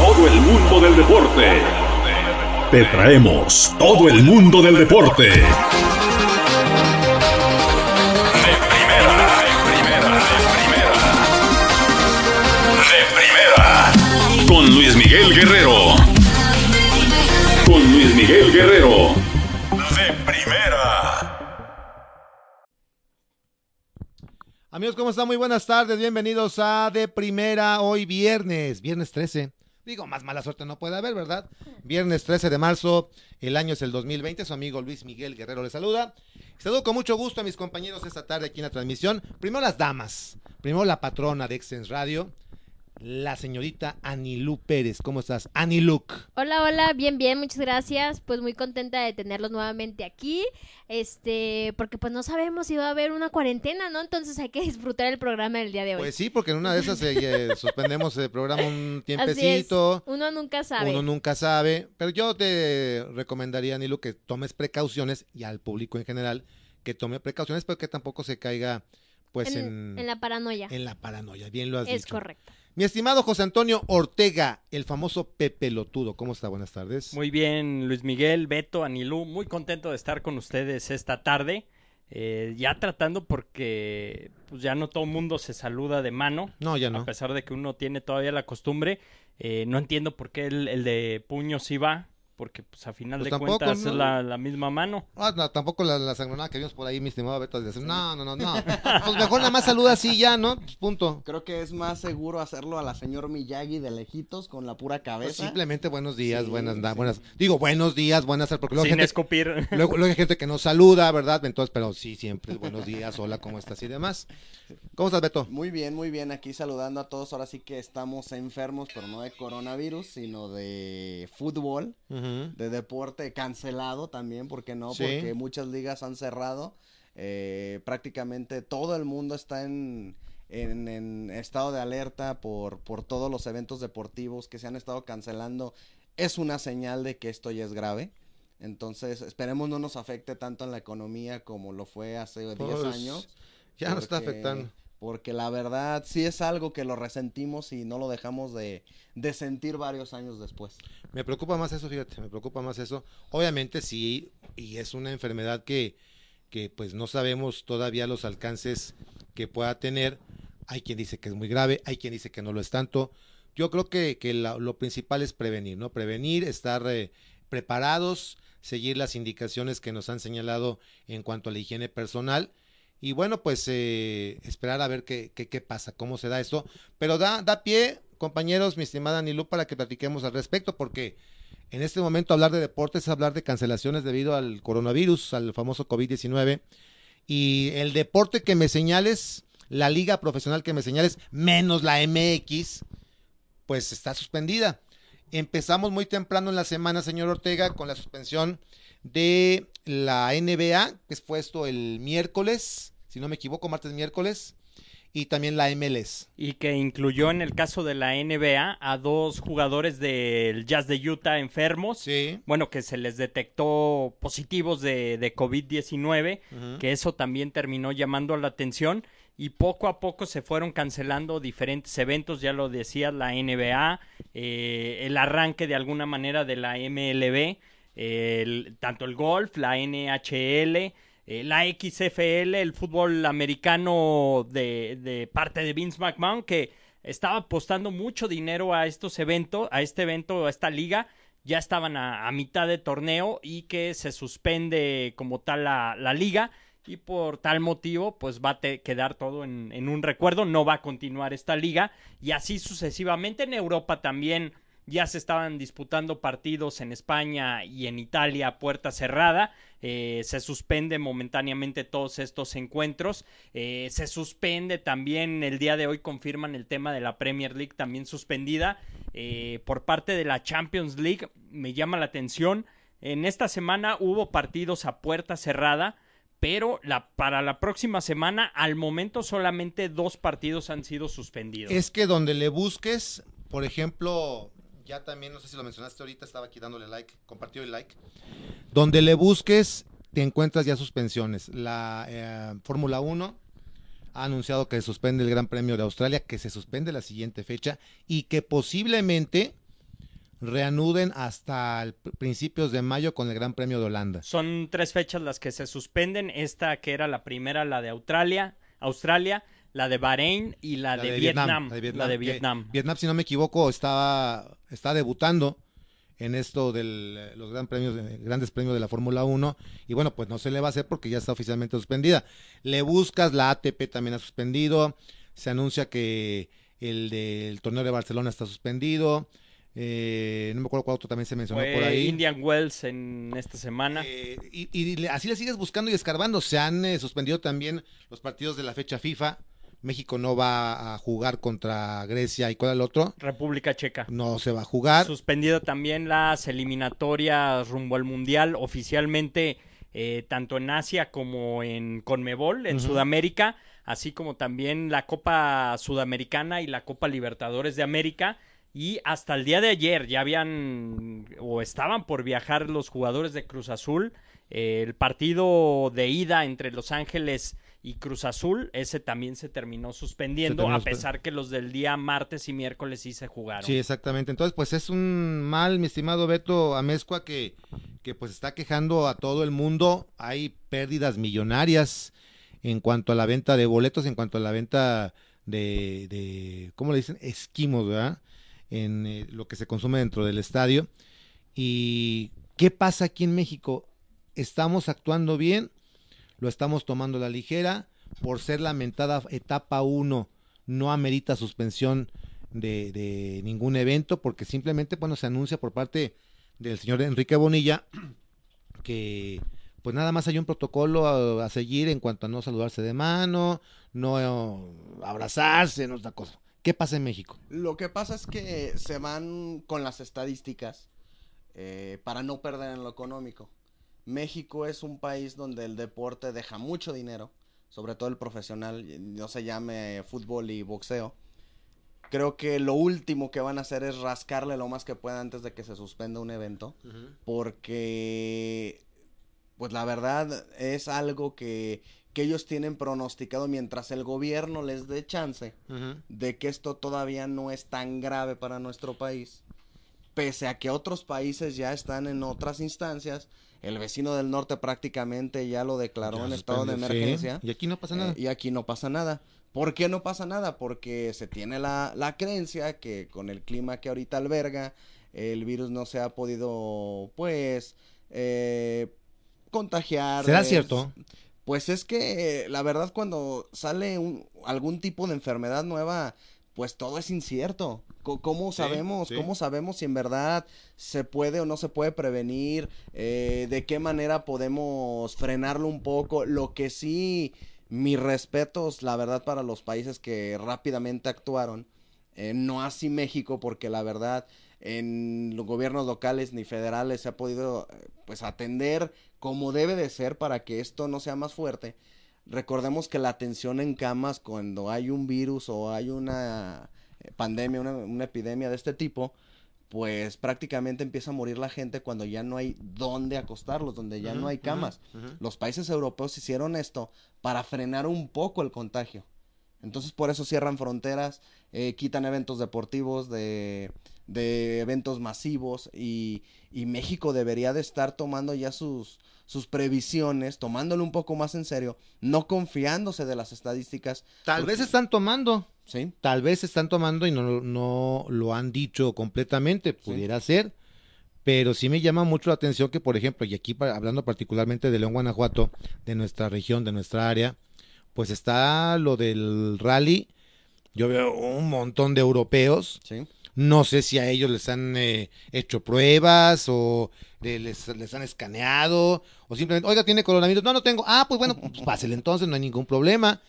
Todo el mundo del deporte. Te traemos todo el mundo del deporte. De primera, de primera, de primera. De primera. Con Luis Miguel Guerrero. Con Luis Miguel Guerrero. De primera. Amigos, ¿cómo están? Muy buenas tardes, bienvenidos a De Primera, hoy viernes, viernes 13. Digo, más mala suerte no puede haber, ¿verdad? Viernes 13 de marzo, el año es el 2020, su amigo Luis Miguel Guerrero le saluda. Saludo con mucho gusto a mis compañeros esta tarde aquí en la transmisión. Primero las damas, primero la patrona de Extens Radio, la señorita Anilú Pérez. ¿Cómo estás? Aniluk. Hola, hola, bien, bien, muchas gracias. Pues muy contenta de tenerlos nuevamente aquí. Este, porque pues no sabemos si va a haber una cuarentena, ¿no? Entonces hay que disfrutar el programa del día de hoy. Pues sí, porque en una de esas eh, suspendemos el programa un tiempecito. Es. Uno nunca sabe. Uno nunca sabe. Pero yo te recomendaría, Anilu, que tomes precauciones y al público en general que tome precauciones, pero que tampoco se caiga pues en, en, en la paranoia. En la paranoia, bien lo has es dicho. correcto. Mi estimado José Antonio Ortega, el famoso Pepe Lotudo. ¿Cómo está? Buenas tardes. Muy bien, Luis Miguel, Beto, Anilú, muy contento de estar con ustedes esta tarde. Eh, ya tratando porque pues ya no todo el mundo se saluda de mano. No, ya no. A pesar de que uno tiene todavía la costumbre. Eh, no entiendo por qué el, el de puño sí va. Porque pues a final Pues de tampoco, cuentas ¿no? es la, la misma mano. Ah, no, tampoco la, la sangronada que vimos por ahí, mi estimado Beto. de decir, No, no, no, no. Pues mejor nada más saluda así ya, ¿no? Pues punto. Creo que es más seguro hacerlo a la señor Miyagi de lejitos con la pura Pues cabeza. simplemente buenos días, Sí, buenas, na- sí. buenas. Digo, buenos días, buenas tardes, porque luego hay Sin gente, escupir. luego, luego hay gente que no saluda, ¿verdad? Entonces, pero sí, siempre buenos días, hola, ¿cómo estás y demás? ¿Cómo estás, Beto? Muy bien, muy bien. Aquí saludando a todos. Ahora sí que estamos enfermos, pero no de coronavirus, sino de fútbol, De deporte cancelado también, ¿por qué no? Sí. Porque muchas ligas han cerrado. Eh, prácticamente todo el mundo está en, en, en estado de alerta por, por todos los eventos deportivos que se han estado cancelando. Es una señal de que esto ya es grave. Entonces, esperemos no nos afecte tanto en la economía como lo fue hace 10 Pues, años. Ya nos está afectando. Porque la verdad sí es algo que lo resentimos y no lo dejamos de, de sentir varios años después. Me preocupa más eso, fíjate, me preocupa más eso. Obviamente sí, y es una enfermedad que, que pues no sabemos todavía los alcances que pueda tener. Hay quien dice que es muy grave, hay quien dice que no lo es tanto. Yo creo que, que lo principal es prevenir, ¿no? Prevenir, estar eh, preparados, seguir las indicaciones que nos han señalado en cuanto a la higiene personal. Y bueno, pues eh, esperar a ver qué, qué, qué pasa, cómo se da esto. Pero da, da pie, compañeros, mi estimada Anilú, para que platiquemos al respecto, porque en este momento hablar de deportes es hablar de cancelaciones debido al coronavirus, al famoso COVID-19. Y el deporte que me señales, la liga profesional que me señales, menos la MX, pues está suspendida. Empezamos muy temprano en la semana, señor Ortega, con la suspensión de la NBA, que fue esto el miércoles, si no me equivoco, martes, miércoles, y también la MLS. Y que incluyó en el caso de la NBA a dos jugadores del Jazz de Utah enfermos. Sí. Bueno, que se les detectó positivos de, de COVID-19, Ujú. que eso también terminó llamando la atención. Y poco a poco se fueron cancelando diferentes eventos, ya lo decía la NBA, eh, el arranque de alguna manera de la MLB, el- tanto el golf, la NHL, eh, la XFL, el fútbol americano de, de parte de Vince McMahon, que estaba apostando mucho dinero a estos eventos, a este evento, a esta liga, ya estaban a, mitad de torneo y que se suspende como tal la liga y por tal motivo pues va a quedar todo en, en un recuerdo, no va a continuar esta liga y así sucesivamente en Europa también ya se estaban disputando partidos en España y en Italia a puerta cerrada eh, se suspende momentáneamente todos estos encuentros. Eh, se suspende también el día de hoy, confirman el tema de la Premier League también suspendida. Eh, por parte de la Champions League, me llama la atención. En esta semana hubo partidos a puerta cerrada, pero la, para la próxima semana, al momento solamente dos partidos han sido suspendidos. Es que donde le busques, por ejemplo, ya también, no sé si lo mencionaste ahorita, estaba aquí dándole like, compartió el like. Donde le busques, te encuentras ya suspensiones. La eh, Fórmula 1 ha anunciado que se suspende el Gran Premio de Australia, que se suspende la siguiente fecha y que posiblemente reanuden hasta el principios de mayo con el Gran Premio de Holanda. Son tres fechas las que se suspenden. Esta que era la primera, la de Australia, Australia, la de Bahrein y la, La de, de Vietnam, Vietnam, la de Vietnam, La de que Vietnam. Vietnam, si no me equivoco, está, está debutando en esto de los gran premios, de- grandes premios de la Fórmula 1 y bueno, pues no se le va a hacer porque ya está oficialmente suspendida. Le buscas, la ATP también ha suspendido, se anuncia que el del torneo de Barcelona está suspendido, eh, no me acuerdo cuál otro también se mencionó Fue por ahí. Indian Wells en esta semana. Eh, y, así le sigues buscando y escarbando. Se han eh, suspendido también los partidos de la fecha FIFA. México no va a jugar contra Grecia y cuál es el otro. República Checa. No se va a jugar. Suspendido también las eliminatorias rumbo al Mundial oficialmente, eh, tanto en Asia como en Conmebol, en. Sudamérica, así como también la Copa Sudamericana y la Copa Libertadores de América. Y hasta el día de ayer ya habían o estaban por viajar los jugadores de Cruz Azul. Eh, el partido de ida entre Los Ángeles y Cruz Azul, ese también se terminó suspendiendo, terminó a pesar que los del día martes y miércoles sí se jugaron. Sí, exactamente. Entonces, pues es un mal, mi estimado Beto Amezcua, que, que pues está quejando a todo el mundo. Hay pérdidas millonarias en cuanto a la venta de boletos, en cuanto a la venta de, de ¿cómo le dicen? Esquimos, ¿verdad? En eh, lo que se consume dentro del estadio. ¿Y qué pasa aquí en México? ¿Estamos actuando bien? ¿Lo estamos tomando la ligera? Por ser lamentada etapa 1, no amerita suspensión de, ningún evento, porque simplemente, bueno, se anuncia por parte del señor Enrique Bonilla que pues nada más hay un protocolo a, seguir en cuanto a no saludarse de mano, no abrazarse, no otra cosa. ¿Qué pasa en México? Lo que pasa es que se van con las estadísticas eh, para no perder en lo económico. México es un país donde el deporte deja mucho dinero, sobre todo el profesional, no se llame fútbol y boxeo. Creo que lo último que van a hacer es rascarle lo más que puedan antes de que se suspenda un evento, porque pues la verdad es algo que, que ellos tienen pronosticado mientras el gobierno les dé chance de que esto todavía no es tan grave para nuestro país, pese a que otros países ya están en otras instancias, el vecino del norte prácticamente ya lo declaró Ya en estado de sí, emergencia. Y aquí no pasa nada. Eh, y aquí no pasa nada. ¿Por qué no pasa nada? Porque se tiene la, la creencia que con el clima que ahorita alberga, el virus no se ha podido, pues, eh, contagiar. ¿Será cierto? Pues es que la verdad cuando sale un, algún tipo de enfermedad nueva, pues todo es incierto. ¿Cómo Sí, sabemos? sí. ¿Cómo sabemos si en verdad se puede o no se puede prevenir? Eh, ¿De qué manera podemos frenarlo un poco? Lo que sí, mis respetos, la verdad, para los países que rápidamente actuaron. Eh, no así México, porque la verdad en los gobiernos locales ni federales se ha podido eh, pues atender como debe de ser para que esto no sea más fuerte. Recordemos que la atención en camas cuando hay un virus o hay una eh, pandemia, una, una epidemia de este tipo, pues prácticamente empieza a morir la gente cuando ya no hay dónde acostarlos, donde ya no hay camas. Los países europeos hicieron esto para frenar un poco el contagio. Entonces por eso cierran fronteras, eh, quitan eventos deportivos de, de eventos masivos y, y México debería de estar tomando ya sus, sus previsiones, tomándolo un poco más en serio, no confiándose de las estadísticas. Tal porque- vez están tomando, Sí, tal vez están tomando y no, no lo han dicho completamente, pudiera ser, pero sí me llama mucho la atención que, por ejemplo, y aquí hablando particularmente de León, Guanajuato, de nuestra región, de nuestra área, pues está lo del rally, yo veo un montón de europeos, sí. No sé si a ellos les han eh, hecho pruebas o le- les, les han escaneado o simplemente, oiga, tiene coronavirus. No, no tengo. Ah, pues bueno, pues entonces, no hay ningún problema.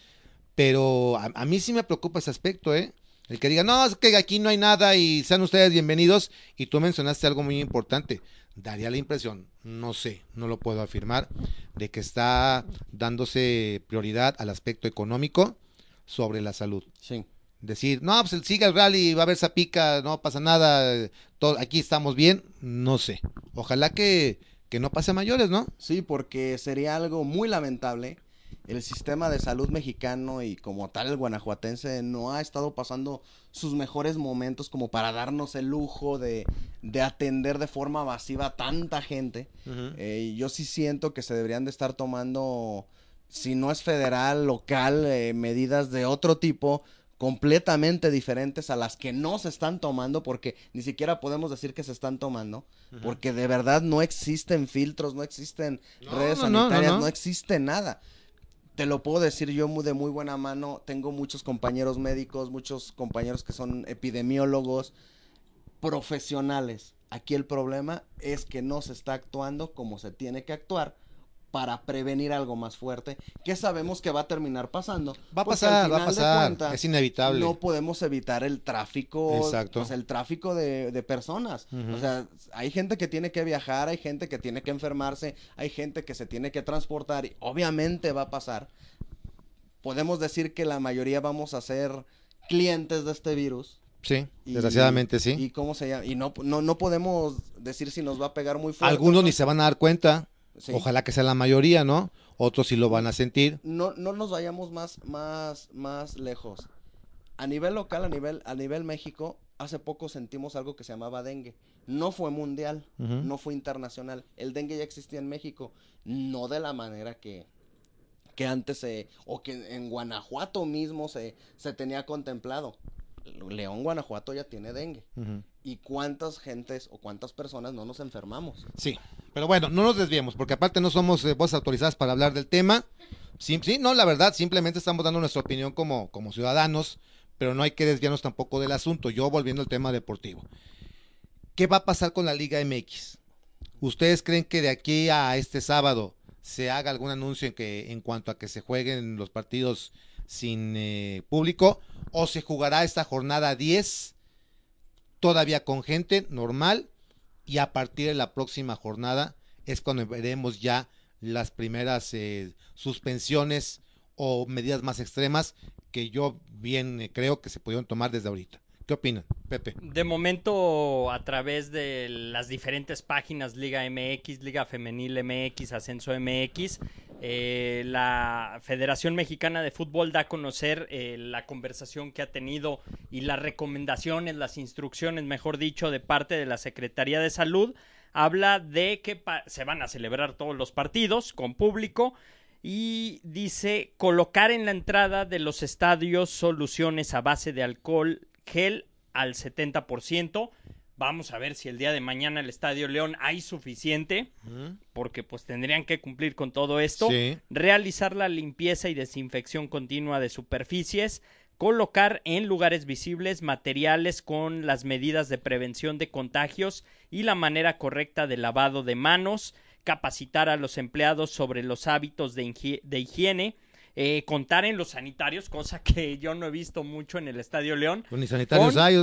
Pero a, a mí sí me preocupa ese aspecto, ¿eh? El que diga, no, es que aquí no hay nada y sean ustedes bienvenidos. Y tú mencionaste algo muy importante. Daría la impresión, no sé, no lo puedo afirmar, de que está dándose prioridad al aspecto económico sobre la salud Sí. Decir, no, pues siga el rally, va a haber zapica, no pasa nada, todo, aquí estamos bien, no sé. Ojalá que, que no pase a mayores, ¿no? Sí, porque sería algo muy lamentable. El sistema de salud mexicano y como tal el guanajuatense no ha estado pasando sus mejores momentos como para darnos el lujo de, de atender de forma masiva a tanta gente. Eh, yo sí siento que se deberían de estar tomando, si no es federal, local, eh, medidas de otro tipo completamente diferentes a las que no se están tomando porque ni siquiera podemos decir que se están tomando porque de verdad no existen filtros, no existen No, redes no, sanitarias, no. no existe nada. Te lo puedo decir yo muy de muy buena mano, tengo muchos compañeros médicos, muchos compañeros que son epidemiólogos, profesionales. Aquí el problema es que no se está actuando como se tiene que actuar para prevenir algo más fuerte que sabemos que va a terminar pasando. Va a pasar, va a pasar, cuentas, es inevitable. No podemos evitar el tráfico, Exacto. pues, el tráfico de, de personas. O sea, hay gente que tiene que viajar, hay gente que tiene que enfermarse, hay gente que se tiene que transportar y obviamente va a pasar. Podemos decir que la mayoría vamos a ser clientes de este virus. Sí, y- desgraciadamente sí. Y cómo se llama. Y no, no, no podemos decir si nos va a pegar muy fuerte. Algunos ¿no? ni se van a dar cuenta, Sí. ojalá que sea la mayoría, ¿no? Otros sí lo van a sentir. no, no nos vayamos más, más, más lejos. A nivel local, a nivel, a nivel México, hace poco sentimos algo que se llamaba dengue. No fue mundial, no fue internacional. El dengue ya existía en México, no de la manera que, que antes se, o que en Guanajuato mismo se, se tenía contemplado. León, Guanajuato ya tiene dengue. ¿Y cuántas gentes o cuántas personas no nos enfermamos? Sí, pero bueno, no nos desviemos, porque aparte no somos eh, voces autorizadas para hablar del tema. Sí, sí, no, la verdad, simplemente estamos dando nuestra opinión como, como ciudadanos, pero no hay que desviarnos tampoco del asunto. Yo volviendo al tema deportivo. ¿Qué va a pasar con la Liga MX? ¿Ustedes creen que de aquí a este sábado se haga algún anuncio en, que, en cuanto a que se jueguen los partidos sin eh, público? ¿O se jugará esta jornada 10 todavía con gente normal? y a partir de la próxima jornada es cuando veremos ya las primeras eh, suspensiones o medidas más extremas que yo bien eh, creo que se pudieron tomar desde ahorita. ¿Qué opinan, Pepe? De momento, a través de las diferentes páginas Liga MX, Liga Femenil MX, Ascenso MX, eh, la Federación Mexicana de Fútbol da a conocer eh, la conversación que ha tenido y las recomendaciones, las instrucciones, mejor dicho, de parte de la Secretaría de Salud. Habla de que se van a celebrar todos los partidos con público y dice colocar en la entrada de los estadios soluciones a base de alcohol gel al 70%. Vamos a ver si el día de mañana el Estadio León hay suficiente, porque pues tendrían que cumplir con todo esto. Sí. Realizar la limpieza y desinfección continua de superficies. Colocar en lugares visibles materiales con las medidas de prevención de contagios y la manera correcta de lavado de manos. Capacitar a los empleados sobre los hábitos de, higie- de higiene. Eh, contar en los sanitarios, cosa que yo no he visto mucho en el Estadio León. Pues ni sanitarios Con- hay.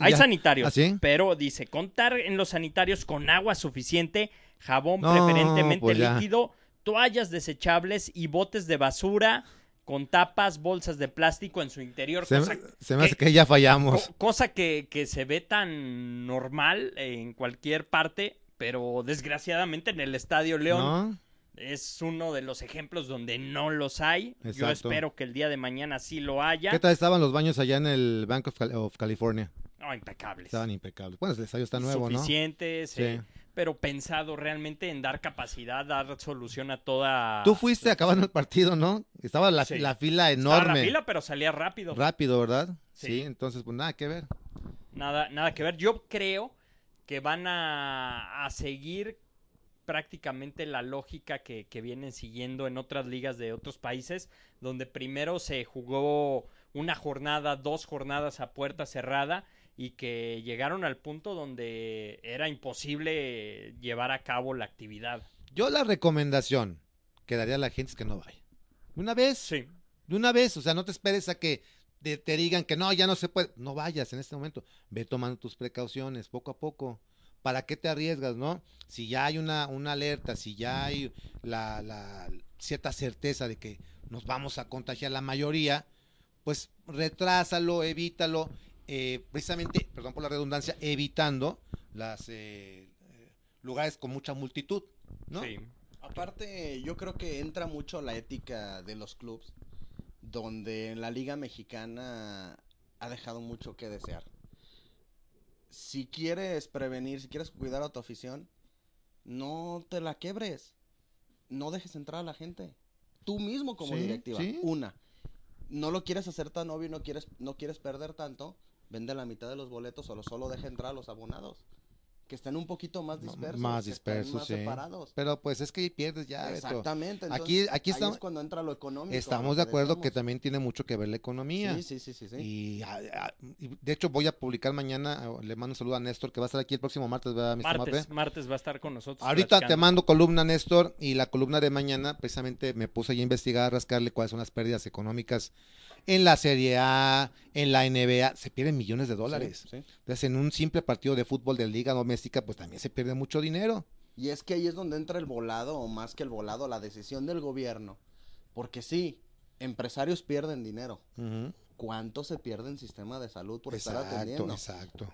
Hay sanitarios, ¿Ah, sí? pero dice contar en los sanitarios con agua suficiente, jabón No, preferentemente pues líquido, toallas desechables y botes de basura con tapas, bolsas de plástico en su interior, Se, cosa, se me hace que ya fallamos. co- cosa que, que se ve tan normal en cualquier parte, pero desgraciadamente en el Estadio León ¿No? Es uno de los ejemplos donde no los hay. Yo espero que el día de mañana sí lo haya. ¿Qué tal estaban los baños allá en el Bank of, Cal- of California? No, impecables. Estaban impecables. Bueno, el estadio está nuevo, ¿no? suficientes, Sí. eh, pero pensado realmente en dar capacidad, dar solución a toda. Tú fuiste acabando el partido, ¿no? Estaba la, Sí. la fila Estaba enorme. la fila, pero salía rápido. Rápido, ¿verdad? Sí. Sí. entonces pues nada que ver. Nada, nada que ver. Yo creo que van a, a seguir prácticamente la lógica que, que vienen siguiendo en otras ligas de otros países, donde primero se jugó una jornada, dos jornadas a puerta cerrada y que llegaron al punto donde era imposible llevar a cabo la actividad. Yo la recomendación que daría a la gente es que no vaya. De una vez, Sí. de una vez, o sea, no te esperes a que te, te digan que no, ya no se puede. No vayas en este momento. Ve tomando tus precauciones poco a poco. ¿Para qué te arriesgas, no? Si ya hay una, una alerta, si ya hay la, la cierta certeza de que nos vamos a contagiar la mayoría, pues retrásalo, evítalo, eh, precisamente, perdón por la redundancia, evitando las eh, eh, lugares con mucha multitud, ¿no? Sí. Aparte, yo creo que entra mucho la ética de los clubes, donde en la Liga Mexicana ha dejado mucho que desear. Si quieres prevenir, si quieres cuidar a tu afición, no te la quebres. No dejes entrar a la gente. Tú mismo como Sí, directiva. sí. Una. No lo quieres hacer tan obvio y no quieres, no quieres perder tanto. Vende la mitad de los boletos o solo deja entrar a los abonados. Que estén un poquito más dispersos. más dispersos, más sí. separados. Pero pues es que ahí pierdes ya. Exactamente. Aquí- entonces, aquí ahí estamos- es cuando entra lo económico. Estamos de acuerdo que también tiene mucho que ver la economía. Sí, sí, sí, sí. sí. Y, y de hecho voy a publicar mañana, le mando un saludo a Néstor que va a estar aquí el próximo martes, ¿verdad, Mr. Martes, Mape? martes va a estar con nosotros. Ahorita te mando columna, Néstor, y la columna de mañana, precisamente me puse ahí a investigar, a rascarle cuáles son las pérdidas económicas en la Serie A, en la NBA, se pierden millones de dólares. Sí, sí. Entonces, en un simple partido de fútbol de liga doméstica, pues también se pierde mucho dinero. Y es que ahí es donde entra el volado, o más que el volado, la decisión del gobierno. Porque sí, empresarios pierden dinero. Ujú. ¿Cuánto se pierde en sistema de salud por estar Exacto, atendiendo? exacto.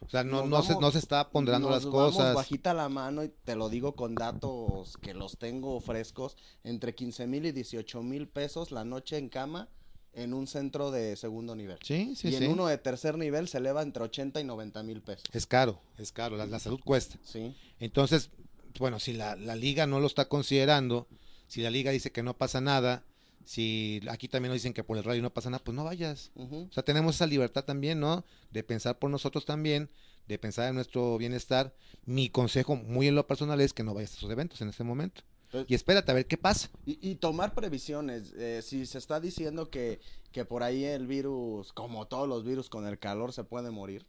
O sea, no, no, se, vamos- no se está ponderando Nos las vamos cosas. bajita la mano y te lo digo con datos que los tengo frescos. Entre 15 mil y 18 mil pesos la noche en cama en un centro de segundo nivel. Sí, sí, y sí. en uno de tercer nivel se eleva entre 80 y 90 mil pesos. Es caro, es caro, la, la salud cuesta. Sí. Entonces, bueno, si la, la liga no lo está considerando, si la liga dice que no pasa nada, si aquí también nos dicen que por el radio no pasa nada, pues no vayas. O sea, tenemos esa libertad también, ¿no? De pensar por nosotros también, de pensar en nuestro bienestar. Mi consejo, muy en lo personal, es que no vayas a esos eventos en este momento. Entonces- Y espérate a ver qué pasa. Y, y tomar previsiones. eh, si se está diciendo que, que por ahí el virus, como todos los virus con el calor, se puede morir,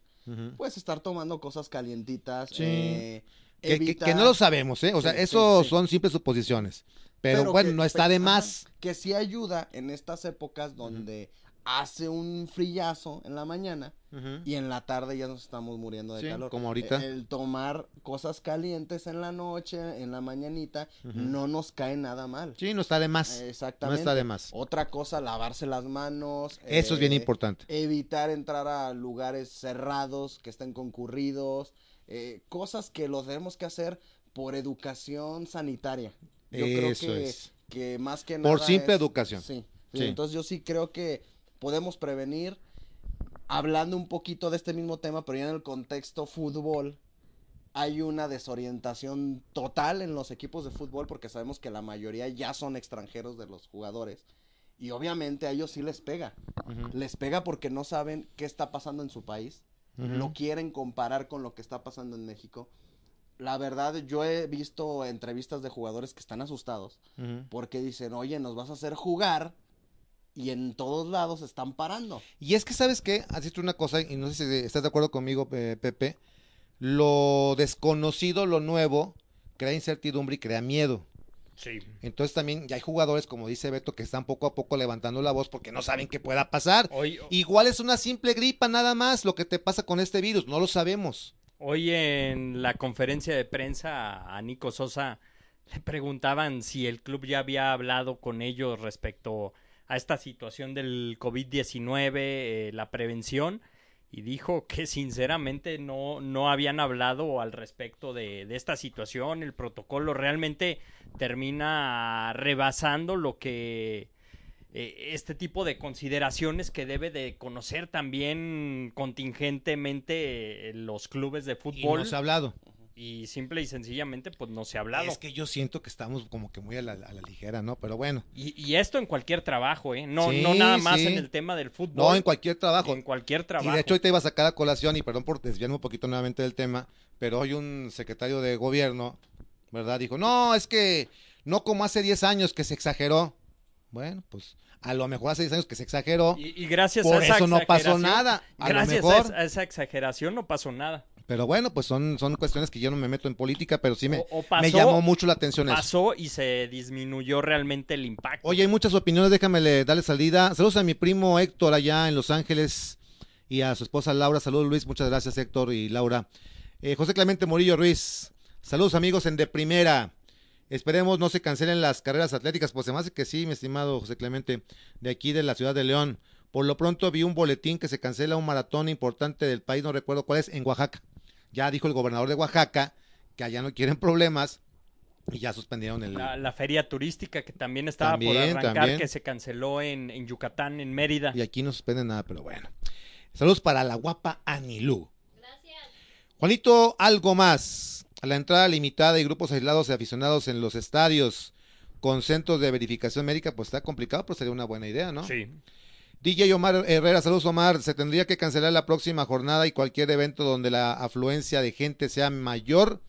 pues estar tomando cosas calientitas. Sí. eh, Que, que- que no lo sabemos, ¿eh? O sea, Sí, eso sí. son simples suposiciones. Pero, bueno, que- no está de más. que sí ayuda en estas épocas donde hace un frillazo en la mañana y en la tarde ya nos estamos muriendo de Sí, calor. como ahorita. El, tomar cosas calientes en la noche, en la mañanita, no nos cae nada mal. Sí, no está de más. Exactamente. No está de más. Otra cosa, lavarse las manos. Eso es bien eh, importante. Evitar entrar a lugares cerrados que estén concurridos. eh, cosas que lo tenemos que hacer por educación sanitaria. Yo creo que, es. que más que Por nada simple es- educación. Sí. Entonces yo sí creo que podemos prevenir hablando un poquito de este mismo tema, pero ya en el contexto fútbol hay una desorientación total en los equipos de fútbol porque sabemos que la mayoría ya son extranjeros de los jugadores y obviamente a ellos sí les pega. Les pega porque no saben qué está pasando en su país, lo quieren comparar con lo que está pasando en México. La verdad, yo he visto entrevistas de jugadores que están asustados Ujú. porque dicen, oye, nos vas a hacer jugar y en todos lados están parando. Y es que, ¿sabes qué? Has dicho una cosa, y no sé si estás de acuerdo conmigo, eh, Pepe. Lo desconocido, lo nuevo, crea incertidumbre y crea miedo. Sí. Entonces también ya hay jugadores, como dice Beto, que están poco a poco levantando la voz porque no saben qué pueda pasar. Hoy, Igual es una simple gripa nada más lo que te pasa con este virus, no lo sabemos. Hoy en la conferencia de prensa a Nico Sosa le preguntaban si el club ya había hablado con ellos respecto a esta situación del COVID-19, eh, la prevención, y dijo que sinceramente no, no habían hablado al respecto de, de esta situación. El protocolo realmente termina rebasando lo que eh, este tipo de consideraciones que debe de conocer también contingentemente eh, los clubes de Y fútbol no se ha hablado. Y simple y sencillamente pues no se ha hablado. Es que yo siento que estamos como que muy a la, a la ligera, ¿no? Pero bueno. y, y esto en cualquier trabajo, ¿eh? No, Sí, no nada más sí. en el tema del fútbol. No, en cualquier trabajo. En cualquier trabajo. Y de hecho hoy te iba a sacar a colación, y perdón por desviarme un poquito nuevamente del tema, pero hoy un secretario de gobierno, ¿verdad? Dijo, no, es que no como hace 10 años que se exageró. Bueno, pues a lo mejor hace 10 años que se exageró. Y, y gracias Por a esa eso no pasó nada. A lo gracias mejor- a esa exageración no pasó nada. Pero bueno, pues son, son cuestiones que yo no me meto en política, pero sí me, O- o pasó- me llamó mucho la atención eso. Pasó y se disminuyó realmente el impacto. Oye, hay muchas opiniones, déjame le- darle salida. Saludos a mi primo Héctor allá en Los Ángeles y a su esposa Laura. Saludos Luis, muchas gracias Héctor y Laura. Eh, José Clemente Murillo Ruiz. Saludos amigos en De Primera. Esperemos no se cancelen las carreras atléticas, pues se me hace que sí, mi estimado José Clemente, de aquí de la ciudad de León. Por lo pronto vi un boletín que se cancela un maratón importante del país, no recuerdo cuál es, en Oaxaca. Ya dijo el gobernador de Oaxaca que allá no quieren problemas y ya suspendieron el... La, la feria turística que también estaba por arrancar, también. que se canceló en, en Yucatán, en Mérida. Y aquí no suspenden nada, pero bueno. Saludos para la guapa Anilú. Juanito, algo más. La entrada limitada y grupos aislados de aficionados en los estadios con centros de verificación médica, pues está complicado, pero sería una buena idea, ¿no? Sí. DJ Omar Herrera, saludos Omar. Se tendría que cancelar la próxima jornada y cualquier evento donde la afluencia de gente sea mayor,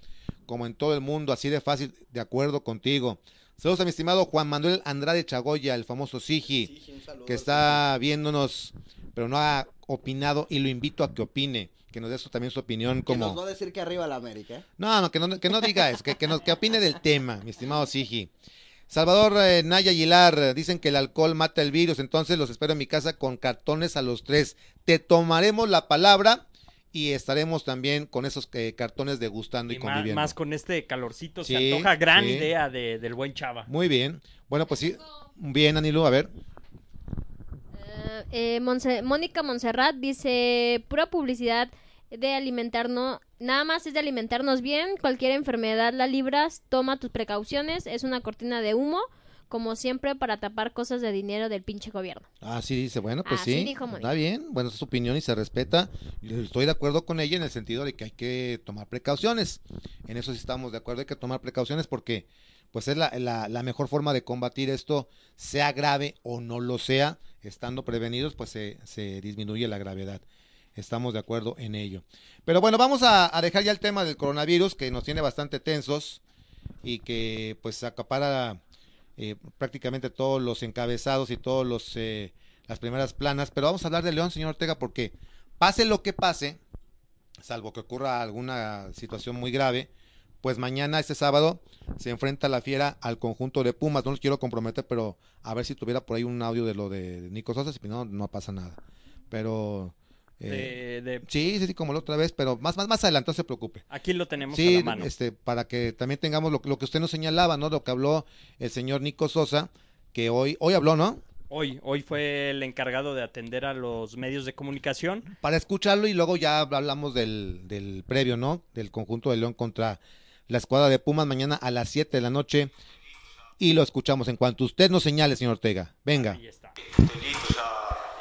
como en todo el mundo, así de fácil, de acuerdo contigo. Saludos a mi estimado Juan Manuel Andrade Chagoya, el famoso Sigi, que está viéndonos, pero no ha opinado y lo invito a que opine, que nos dé su- también su opinión Que nos como... va a decir que arriba la América. ¿eh? No, no, que no, que no diga eso, que, que, nos- que opine del tema, mi estimado Sigi. Salvador eh, Naya Aguilar, dicen que el alcohol mata el virus, entonces los espero en mi casa con cartones a los tres. Te tomaremos la palabra y estaremos también con esos eh, cartones degustando y, Y conviviendo. más con este calorcito se Sí, antoja gran sí. idea de- del buen Chava. Muy bien. Bueno, pues sí. Bien, Anilu, a ver. Eh, eh, Monse- Mónica Monserrat dice, pura publicidad de alimentarnos, nada más es de alimentarnos bien, cualquier enfermedad la libras, toma tus precauciones, es una cortina de humo, como siempre para tapar cosas de dinero del pinche gobierno. Ah, sí, dice, bueno, pues Así sí. dijo. Está bien, bueno, es su opinión y se respeta. Estoy de acuerdo con ella en el sentido de que hay que tomar precauciones. En eso sí estamos de acuerdo, hay que tomar precauciones porque pues es la, la, la mejor forma de combatir esto, sea grave o no lo sea, estando prevenidos, pues se, se disminuye la gravedad. Estamos de acuerdo en ello. Pero bueno, vamos a, dejar ya el tema del coronavirus que nos tiene bastante tensos y que pues acapara eh, prácticamente todos los encabezados y todos los eh, las primeras planas. Pero vamos a hablar de León, señor Ortega, porque pase lo que pase, salvo que ocurra alguna situación muy grave, pues mañana, este sábado, se enfrenta la fiera al conjunto de Pumas. No los quiero comprometer, pero a ver si tuviera por ahí un audio de lo de Nico Sosa, si no, no pasa nada. Pero... eh, De- de- Sí, sí, sí, como la otra vez, pero más, más, más adelante, no se preocupe. aquí lo tenemos a Sí, la mano. este, para que también tengamos lo, lo que usted nos señalaba, ¿no? Lo que habló el señor Nico Sosa, que hoy, hoy habló, ¿no? Hoy, hoy fue el encargado de atender a los medios de comunicación. Para escucharlo y luego ya hablamos del, del previo, ¿no? Del conjunto de León contra la escuadra de Pumas mañana a las 7 de la noche. Y lo escuchamos en cuanto usted nos señale, señor Ortega. Venga. Ahí está. Estoy listo, ya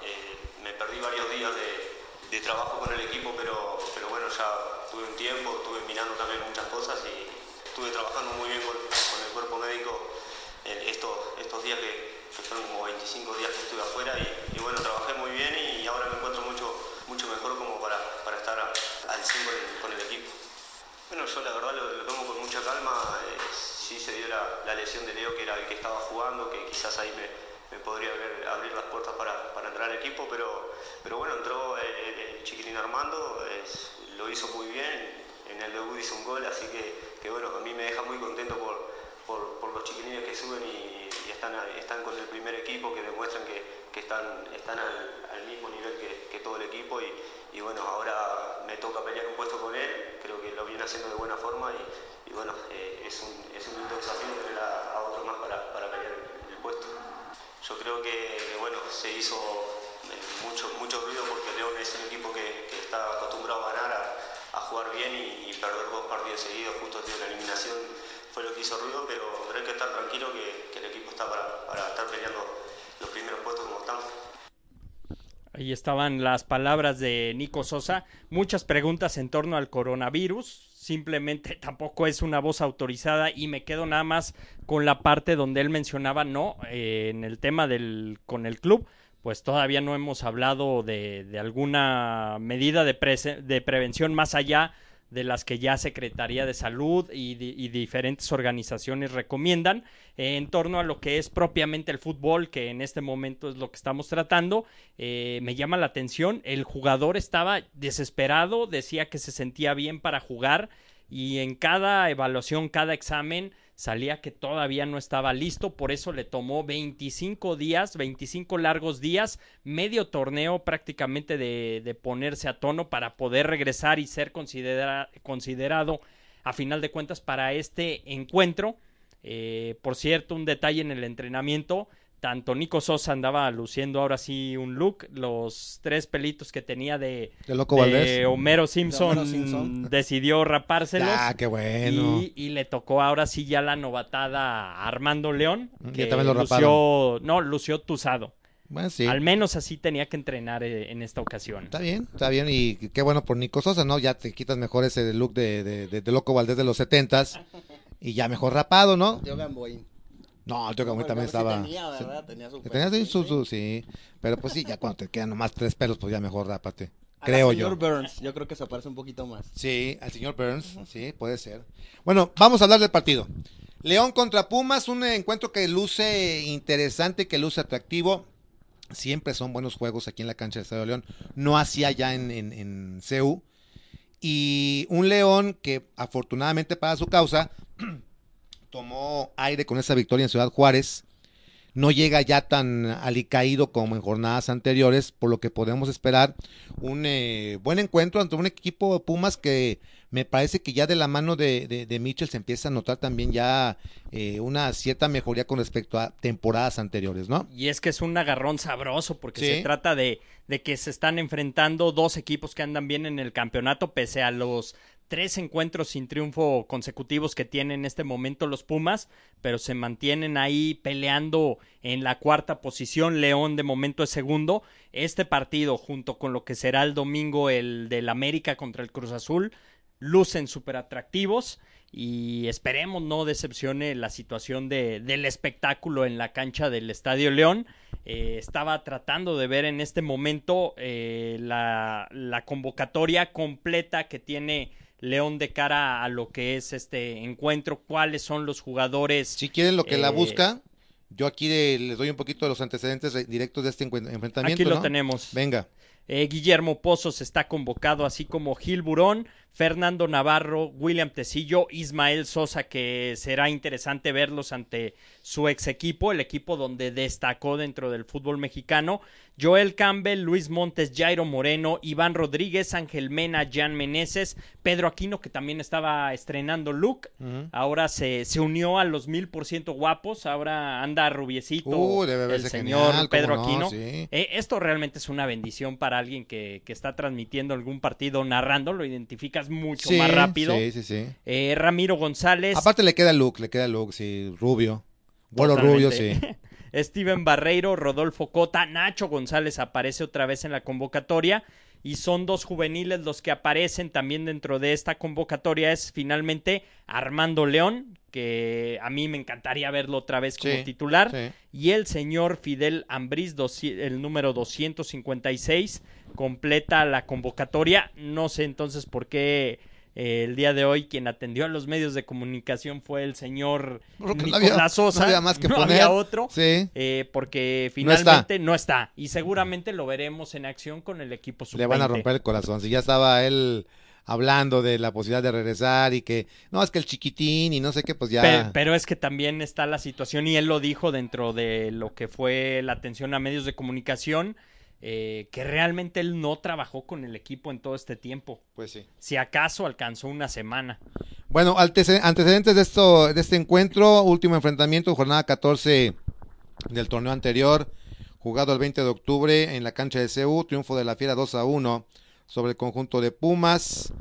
eh, me perdí varios días de, de trabajo con el equipo, pero, pero bueno, ya tuve un tiempo, estuve mirando también muchas cosas y estuve trabajando muy bien con, con el cuerpo médico en estos, estos días que, que fueron como 25 días que estuve afuera y, y bueno, trabajé muy bien y ahora me encuentro mucho, mucho mejor como para, para estar a- al 100 con el, con el equipo. Bueno, yo la verdad lo, tomo con mucha calma. eh, sí se dio la, lesión de Leo, que era el que estaba jugando, que quizás ahí me, podría abrir, las puertas para, entrar al equipo, pero, bueno, entró el, el- Armando, lo hizo muy bien, en el debut hizo un gol, así que, bueno, a mí me deja muy contento por, los chiquilines que suben y, están, con el primer equipo, que demuestran que, están, al mismo nivel que, que todo el equipo y, bueno, ahora me toca pelear un puesto con él, creo que lo viene haciendo de buena forma y, bueno, eh, es, un, es un lindo desafío tener a, a otro más para, para pelear el, puesto. Yo creo que, bueno, se hizo eh, mucho, mucho ruido porque León es un equipo que, está acostumbrado a ganar, a, jugar bien y, y perder dos partidos seguidos, justo de la eliminación fue lo que hizo ruido, pero, pero hay que estar tranquilo que, que el equipo está para, para estar peleando los primeros puestos como estamos. Ahí estaban las palabras de Nico Sosa. Muchas preguntas en torno al coronavirus. Simplemente tampoco es una voz autorizada y me quedo nada más con la parte donde él mencionaba, no, eh, en el tema del con el club, pues todavía no hemos hablado de, alguna medida de, prese- de prevención más allá las que ya Secretaría de Salud y diferentes organizaciones recomiendan eh, en torno a lo que es propiamente el fútbol, que en este momento es lo que estamos tratando. Eh, me llama la atención, el jugador estaba desesperado, decía que se sentía bien para jugar y en cada evaluación, cada examen salía que todavía no estaba listo, por eso le tomó 25 días, 25 largos días, medio torneo prácticamente de, de ponerse a tono para poder regresar y ser considera- considerado a final de cuentas para este encuentro. Eh, por cierto, un detalle en el entrenamiento, tanto Nico Sosa andaba luciendo ahora sí un look, los tres pelitos que tenía de, De Loco de. Homero Simpson, Homero Simpson. decidió rapárselos. Ah, qué bueno. Y, y le tocó ahora sí ya la novatada a Armando León. Mm, Que ya también lo lució, no, lució tusado. Bueno, sí. Al menos así tenía que entrenar eh, en esta ocasión. Está bien, está bien. Y qué bueno por Nico Sosa, ¿no? Ya te quitas mejor ese look de, de, de- de Loco Valdés de los setentas. Y ya mejor rapado, ¿no? Yo Gamboín. No, el Tío también Sí estaba. tenía, ¿verdad? Tenía su su, su- sí. Pero pues sí, ya cuando te quedan nomás tres pelos, pues ya mejor rápate. Creo yo. Señor Burns, yo creo que se parece un poquito más. Sí, al señor Burns, sí, puede ser. Bueno, vamos a hablar del partido. León contra Pumas, un encuentro que luce interesante, que luce atractivo. Siempre son buenos juegos aquí en la cancha del Estadio León, no así allá en, en, en CEU. Y un León que afortunadamente para su causa tomó aire con esa victoria en Ciudad Juárez. No llega ya tan alicaído como en jornadas anteriores, por lo que podemos esperar un eh, buen encuentro ante un equipo de Pumas que me parece que ya de la mano de, de, de Mitchell se empieza a notar también ya eh, una cierta mejoría con respecto a temporadas anteriores, ¿no? Y es que es un agarrón sabroso porque Sí. se trata de, de que se están enfrentando dos equipos que andan bien en el campeonato pese a los tres encuentros sin triunfo consecutivos que tienen en este momento los Pumas, pero se mantienen ahí peleando en la cuarta posición. León de momento es segundo. Este partido, junto con lo que será el domingo el del América contra el Cruz Azul, lucen súper atractivos y esperemos no decepcione la situación de, del espectáculo en la cancha del Estadio León. Eh, estaba tratando de ver en este momento eh, la, la convocatoria completa que tiene León de cara a lo que es este encuentro, cuáles son los jugadores. Si quieren lo que la Eh, busca, yo aquí de- les doy un poquito de los antecedentes de- directos de este enfrentamiento. Aquí lo ¿no? tenemos. Venga. Eh, Guillermo Pozos está convocado, así como Gil Burón, Fernando Navarro, William Tecillo, Ismael Sosa, que será interesante verlos ante su ex equipo, el equipo donde destacó dentro del fútbol mexicano. Joel Campbell, Luis Montes, Jairo Moreno, Iván Rodríguez, Ángel Mena, Jan Meneses, Pedro Aquino, que también estaba estrenando look. Ahora se, se unió a los mil por ciento guapos. Ahora anda rubiecito Uh, debe el señor genial, Pedro no, Aquino. sí. Eh, esto realmente es una bendición para alguien que, que está transmitiendo algún partido narrando, lo identificas mucho Sí, más rápido. Sí, sí, sí. Eh, Ramiro González. Aparte le queda look, le queda look, sí, rubio. Bueno, rubio, sí. Steven Barreiro, Rodolfo Cota, Nacho González aparece otra vez en la convocatoria y son dos juveniles los que aparecen también dentro de esta convocatoria es finalmente Armando León, que a mí me encantaría verlo otra vez como Sí, titular, sí. y el señor Fidel Ambriz, el número 256, completa la convocatoria. No sé entonces por qué eh, el día de hoy quien atendió a los medios de comunicación fue el señor Porque no Nicolás había- Sosa. no había más que No poner. había otro. Sí. eh, porque No está. finalmente no está. Y seguramente lo veremos en acción con el equipo sub Le van a romper el corazón. Si ya estaba él hablando de la posibilidad de regresar y que, no, es que el chiquitín y no sé qué, pues ya. Pe- Pero es que también está la situación, y él lo dijo dentro de lo que fue la atención a medios de comunicación, eh, que realmente él no trabajó con el equipo en todo este tiempo. Pues sí. Si acaso alcanzó una semana. Bueno, antece- antecedentes de esto, de este encuentro, último enfrentamiento, jornada 14 del torneo anterior, jugado el 20 de octubre en la cancha de CU, triunfo de la Fiera 2 a 1 sobre el conjunto de Pumas.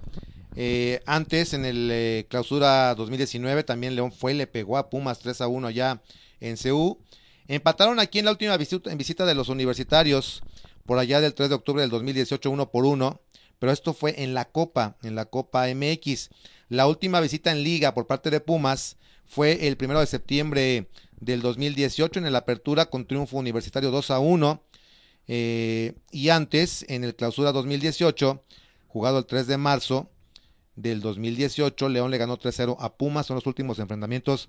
Eh, antes, en el eh, clausura 2019, también León fue y le pegó a Pumas 3 a 1 ya en CU. Empataron aquí en la última visita, en visita de los universitarios, por allá del 3 de octubre del 2018, 1 por 1. Pero esto fue en la Copa, en la Copa MX. La última visita en liga por parte de Pumas fue el primero de septiembre del 2018 en el Apertura con triunfo universitario 2 a 1. Eh, y antes, en el Clausura 2018, jugado el 3 de marzo, del 2018. León le ganó 3-0 a Pumas. Son los últimos enfrentamientos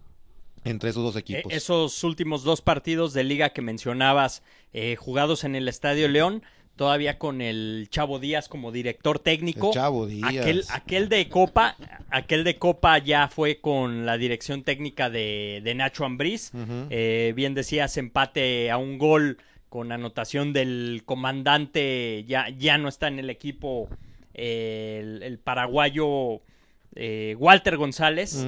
entre esos dos Eh, equipos. esos últimos dos partidos de liga que mencionabas, eh, jugados en el Estadio León, todavía con el Chavo Díaz como director técnico. El Chavo Díaz. Aquel, aquel de Copa, aquel de Copa ya fue con la dirección técnica de, de Nacho Ambriz. Eh, bien decías, empate a un gol con anotación del comandante, ya, ya no está en el equipo eh, el, el paraguayo eh, Walter González.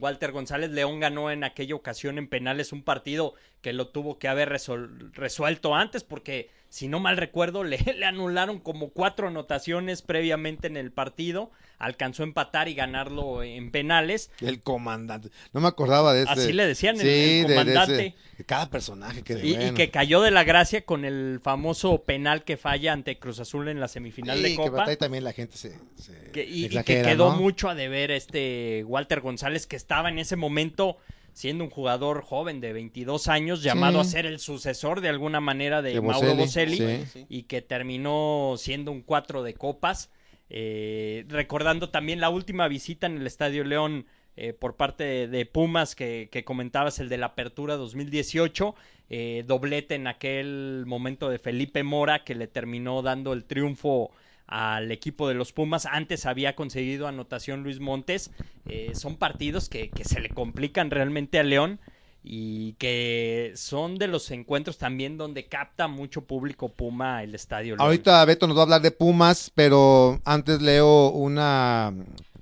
Walter González León ganó en aquella ocasión en penales un partido que lo tuvo que haber resuelto antes porque si no mal recuerdo le, le anularon como cuatro anotaciones previamente en el partido, alcanzó a empatar y ganarlo en penales. El comandante. No me acordaba de ese. Así le decían, el- Sí, el de- de ese- comandante. cada personaje que de Y, y que cayó de la gracia con el famoso penal que falla ante Cruz Azul en la semifinal Sí, de que Copa. ahí también la gente se, se Que- y, y que quedó ¿no? mucho a deber este Walter González, que estaba en ese momento siendo un jugador joven de 22 años, llamado a ser el sucesor de alguna manera de, De Mauro sí. y que terminó siendo un cuatro de copas. Eh, recordando también la última visita en el Estadio León eh, por parte de, Pumas que, que comentabas, el de la Apertura 2018, eh, doblete en aquel momento de Felipe Mora que le terminó dando el triunfo al equipo de los Pumas. Antes había conseguido anotación Luis Montes. Eh, son partidos que, que se le complican realmente a León y que son de los encuentros también donde capta mucho público Puma el estadio. Ahorita Beto nos va a hablar de Pumas, pero antes leo un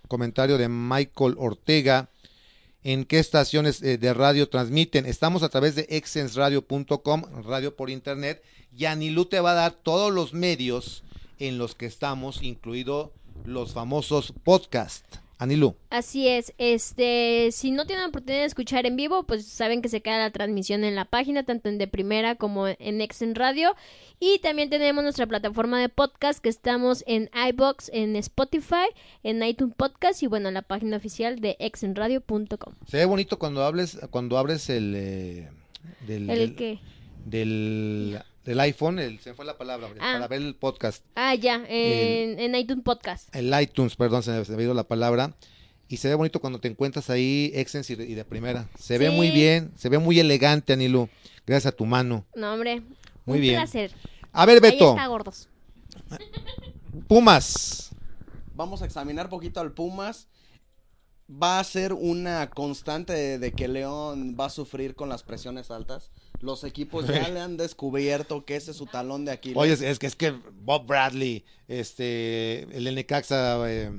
comentario de Michael Ortega. ¿En qué estaciones eh, de radio transmiten? Estamos a través de exensradio.com, radio por internet, y Anilú te va a dar todos los medios en los que estamos, incluido los famosos podcasts. Anilú. Así es, este, si no tienen oportunidad de escuchar en vivo, pues saben que se queda la transmisión en la página, tanto en de primera como en Exen Radio. Y también tenemos nuestra plataforma de podcast que estamos en iBox, en Spotify, en iTunes Podcast y bueno, en la página oficial de exenradio.com. Se ve bonito cuando hables, cuando abres el eh, del, ¿El del- qué? del, del iPhone, el- se me fue la palabra, Ah. para ver el podcast. Ah, ya, en, en iTunes Podcast. el iTunes, perdón, se me, se me ha ido la palabra. Y se ve bonito cuando te encuentras ahí, Exens y de, y de primera. Se ve muy bien, se ve muy elegante, Anilu. Gracias a tu mano. No, hombre, Muy un bien. placer. A ver, Ahí Beto, está, gordos. Pumas. Vamos a examinar poquito al Pumas. Va a ser una constante de, de que León va a sufrir con las presiones altas. Los equipos ya le han descubierto que ese es su talón de Aquiles. Oye, es, es que es que Bob Bradley, este, el Necaxa, eh,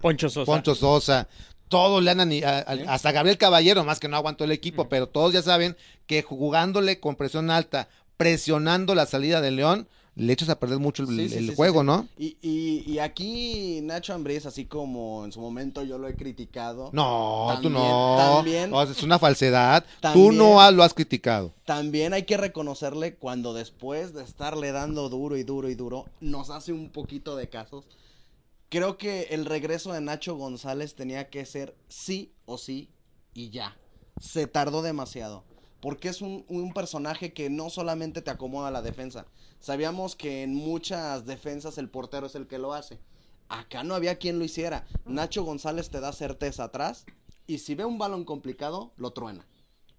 Poncho Sosa. Poncho Sosa, todos le han ani- a- a- Sí. hasta Gabriel Caballero, más que no aguantó el equipo, pero todos ya saben que jugándole con presión alta, presionando la salida de León, le echas a perder mucho el, Sí, sí, el sí, sí, juego. ¿no? Y, y, y aquí Nacho Ambriz, así como en su momento yo lo he criticado. No, tú no. también- No, es una falsedad. Tú no ha- lo has criticado. También hay que reconocerle cuando después de estarle dando duro y duro y duro, nos hace un poquito de casos. Creo que el regreso de Nacho González tenía que ser sí o sí y ya. Se tardó demasiado. Porque es un, un personaje que no solamente te acomoda la defensa. Sabíamos que en muchas defensas el portero es el que lo hace. Acá no había quien lo hiciera. Nacho González te da certeza atrás y si ve un balón complicado, lo truena.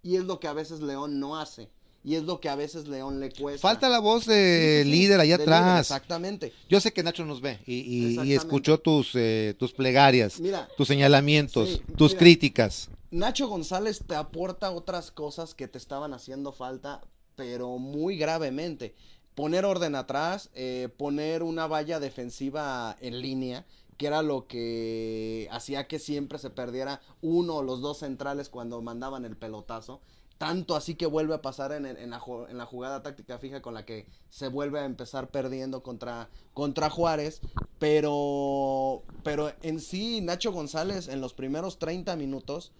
Y es lo que a veces León no hace. Y es lo que a veces León le cuesta. Falta la voz de sí, sí, líder allá de líder, atrás. exactamente. Yo sé que Nacho nos ve y, y- escuchó tus, eh, tus plegarias, Mira, tus señalamientos, Sí, tus mira. críticas. Nacho González te aporta otras cosas que te estaban haciendo falta, pero muy gravemente. Poner orden atrás, eh, poner una valla defensiva en línea, que era lo que hacía que siempre se perdiera uno o los dos centrales cuando mandaban el pelotazo. Tanto así que vuelve a pasar en, la, en la jugada táctica fija con la que se vuelve a empezar perdiendo contra, contra Juárez. Pero, pero en sí, Nacho González en los primeros 30 minutos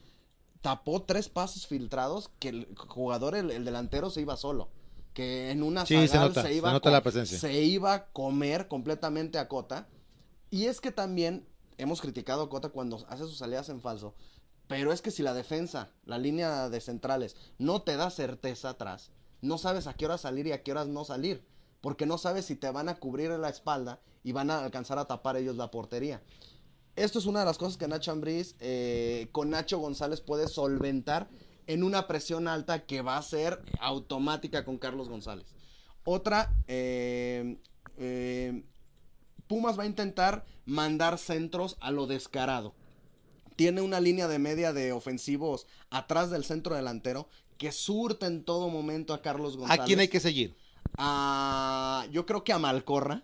tapó tres pasos filtrados que el jugador, el, el delantero, se iba solo. Que en una Sí, se zagal nota, se iba a nota co- la presencia. se iba a comer completamente a Cota. Y es que también hemos criticado a Cota cuando hace sus salidas en falso. Pero es que si la defensa, la línea de centrales, no te da certeza atrás, no sabes a qué horas salir y a qué horas no salir. Porque no sabes si te van a cubrir en la espalda y van a alcanzar a tapar ellos la portería. Esto es una de las cosas que Nacho Ambriz eh, con Nacho González puede solventar en una presión alta que va a ser automática con Carlos González. Otra, eh, eh, Pumas va a intentar mandar centros a lo descarado. Tiene una línea de media de ofensivos atrás del centro delantero que surte en todo momento a Carlos González. ¿A quién hay que seguir? A- yo creo que a Malcorra,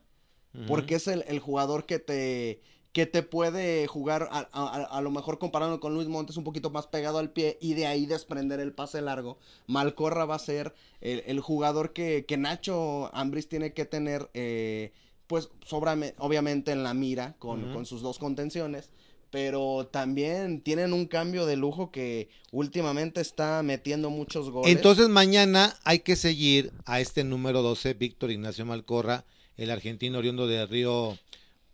porque es el, el jugador que te, que te puede jugar, a, a- a lo mejor comparando con Luis Montes, un poquito más pegado al pie y de ahí desprender el pase largo. Malcorra va a ser el, el jugador que, que Nacho Ambris tiene que tener, eh, pues, sobrame- obviamente en la mira con, con sus dos contenciones. Pero también tienen un cambio de lujo que últimamente está metiendo muchos goles. Entonces mañana hay que seguir a este número 12, Víctor Ignacio Malcorra, el argentino oriundo de Río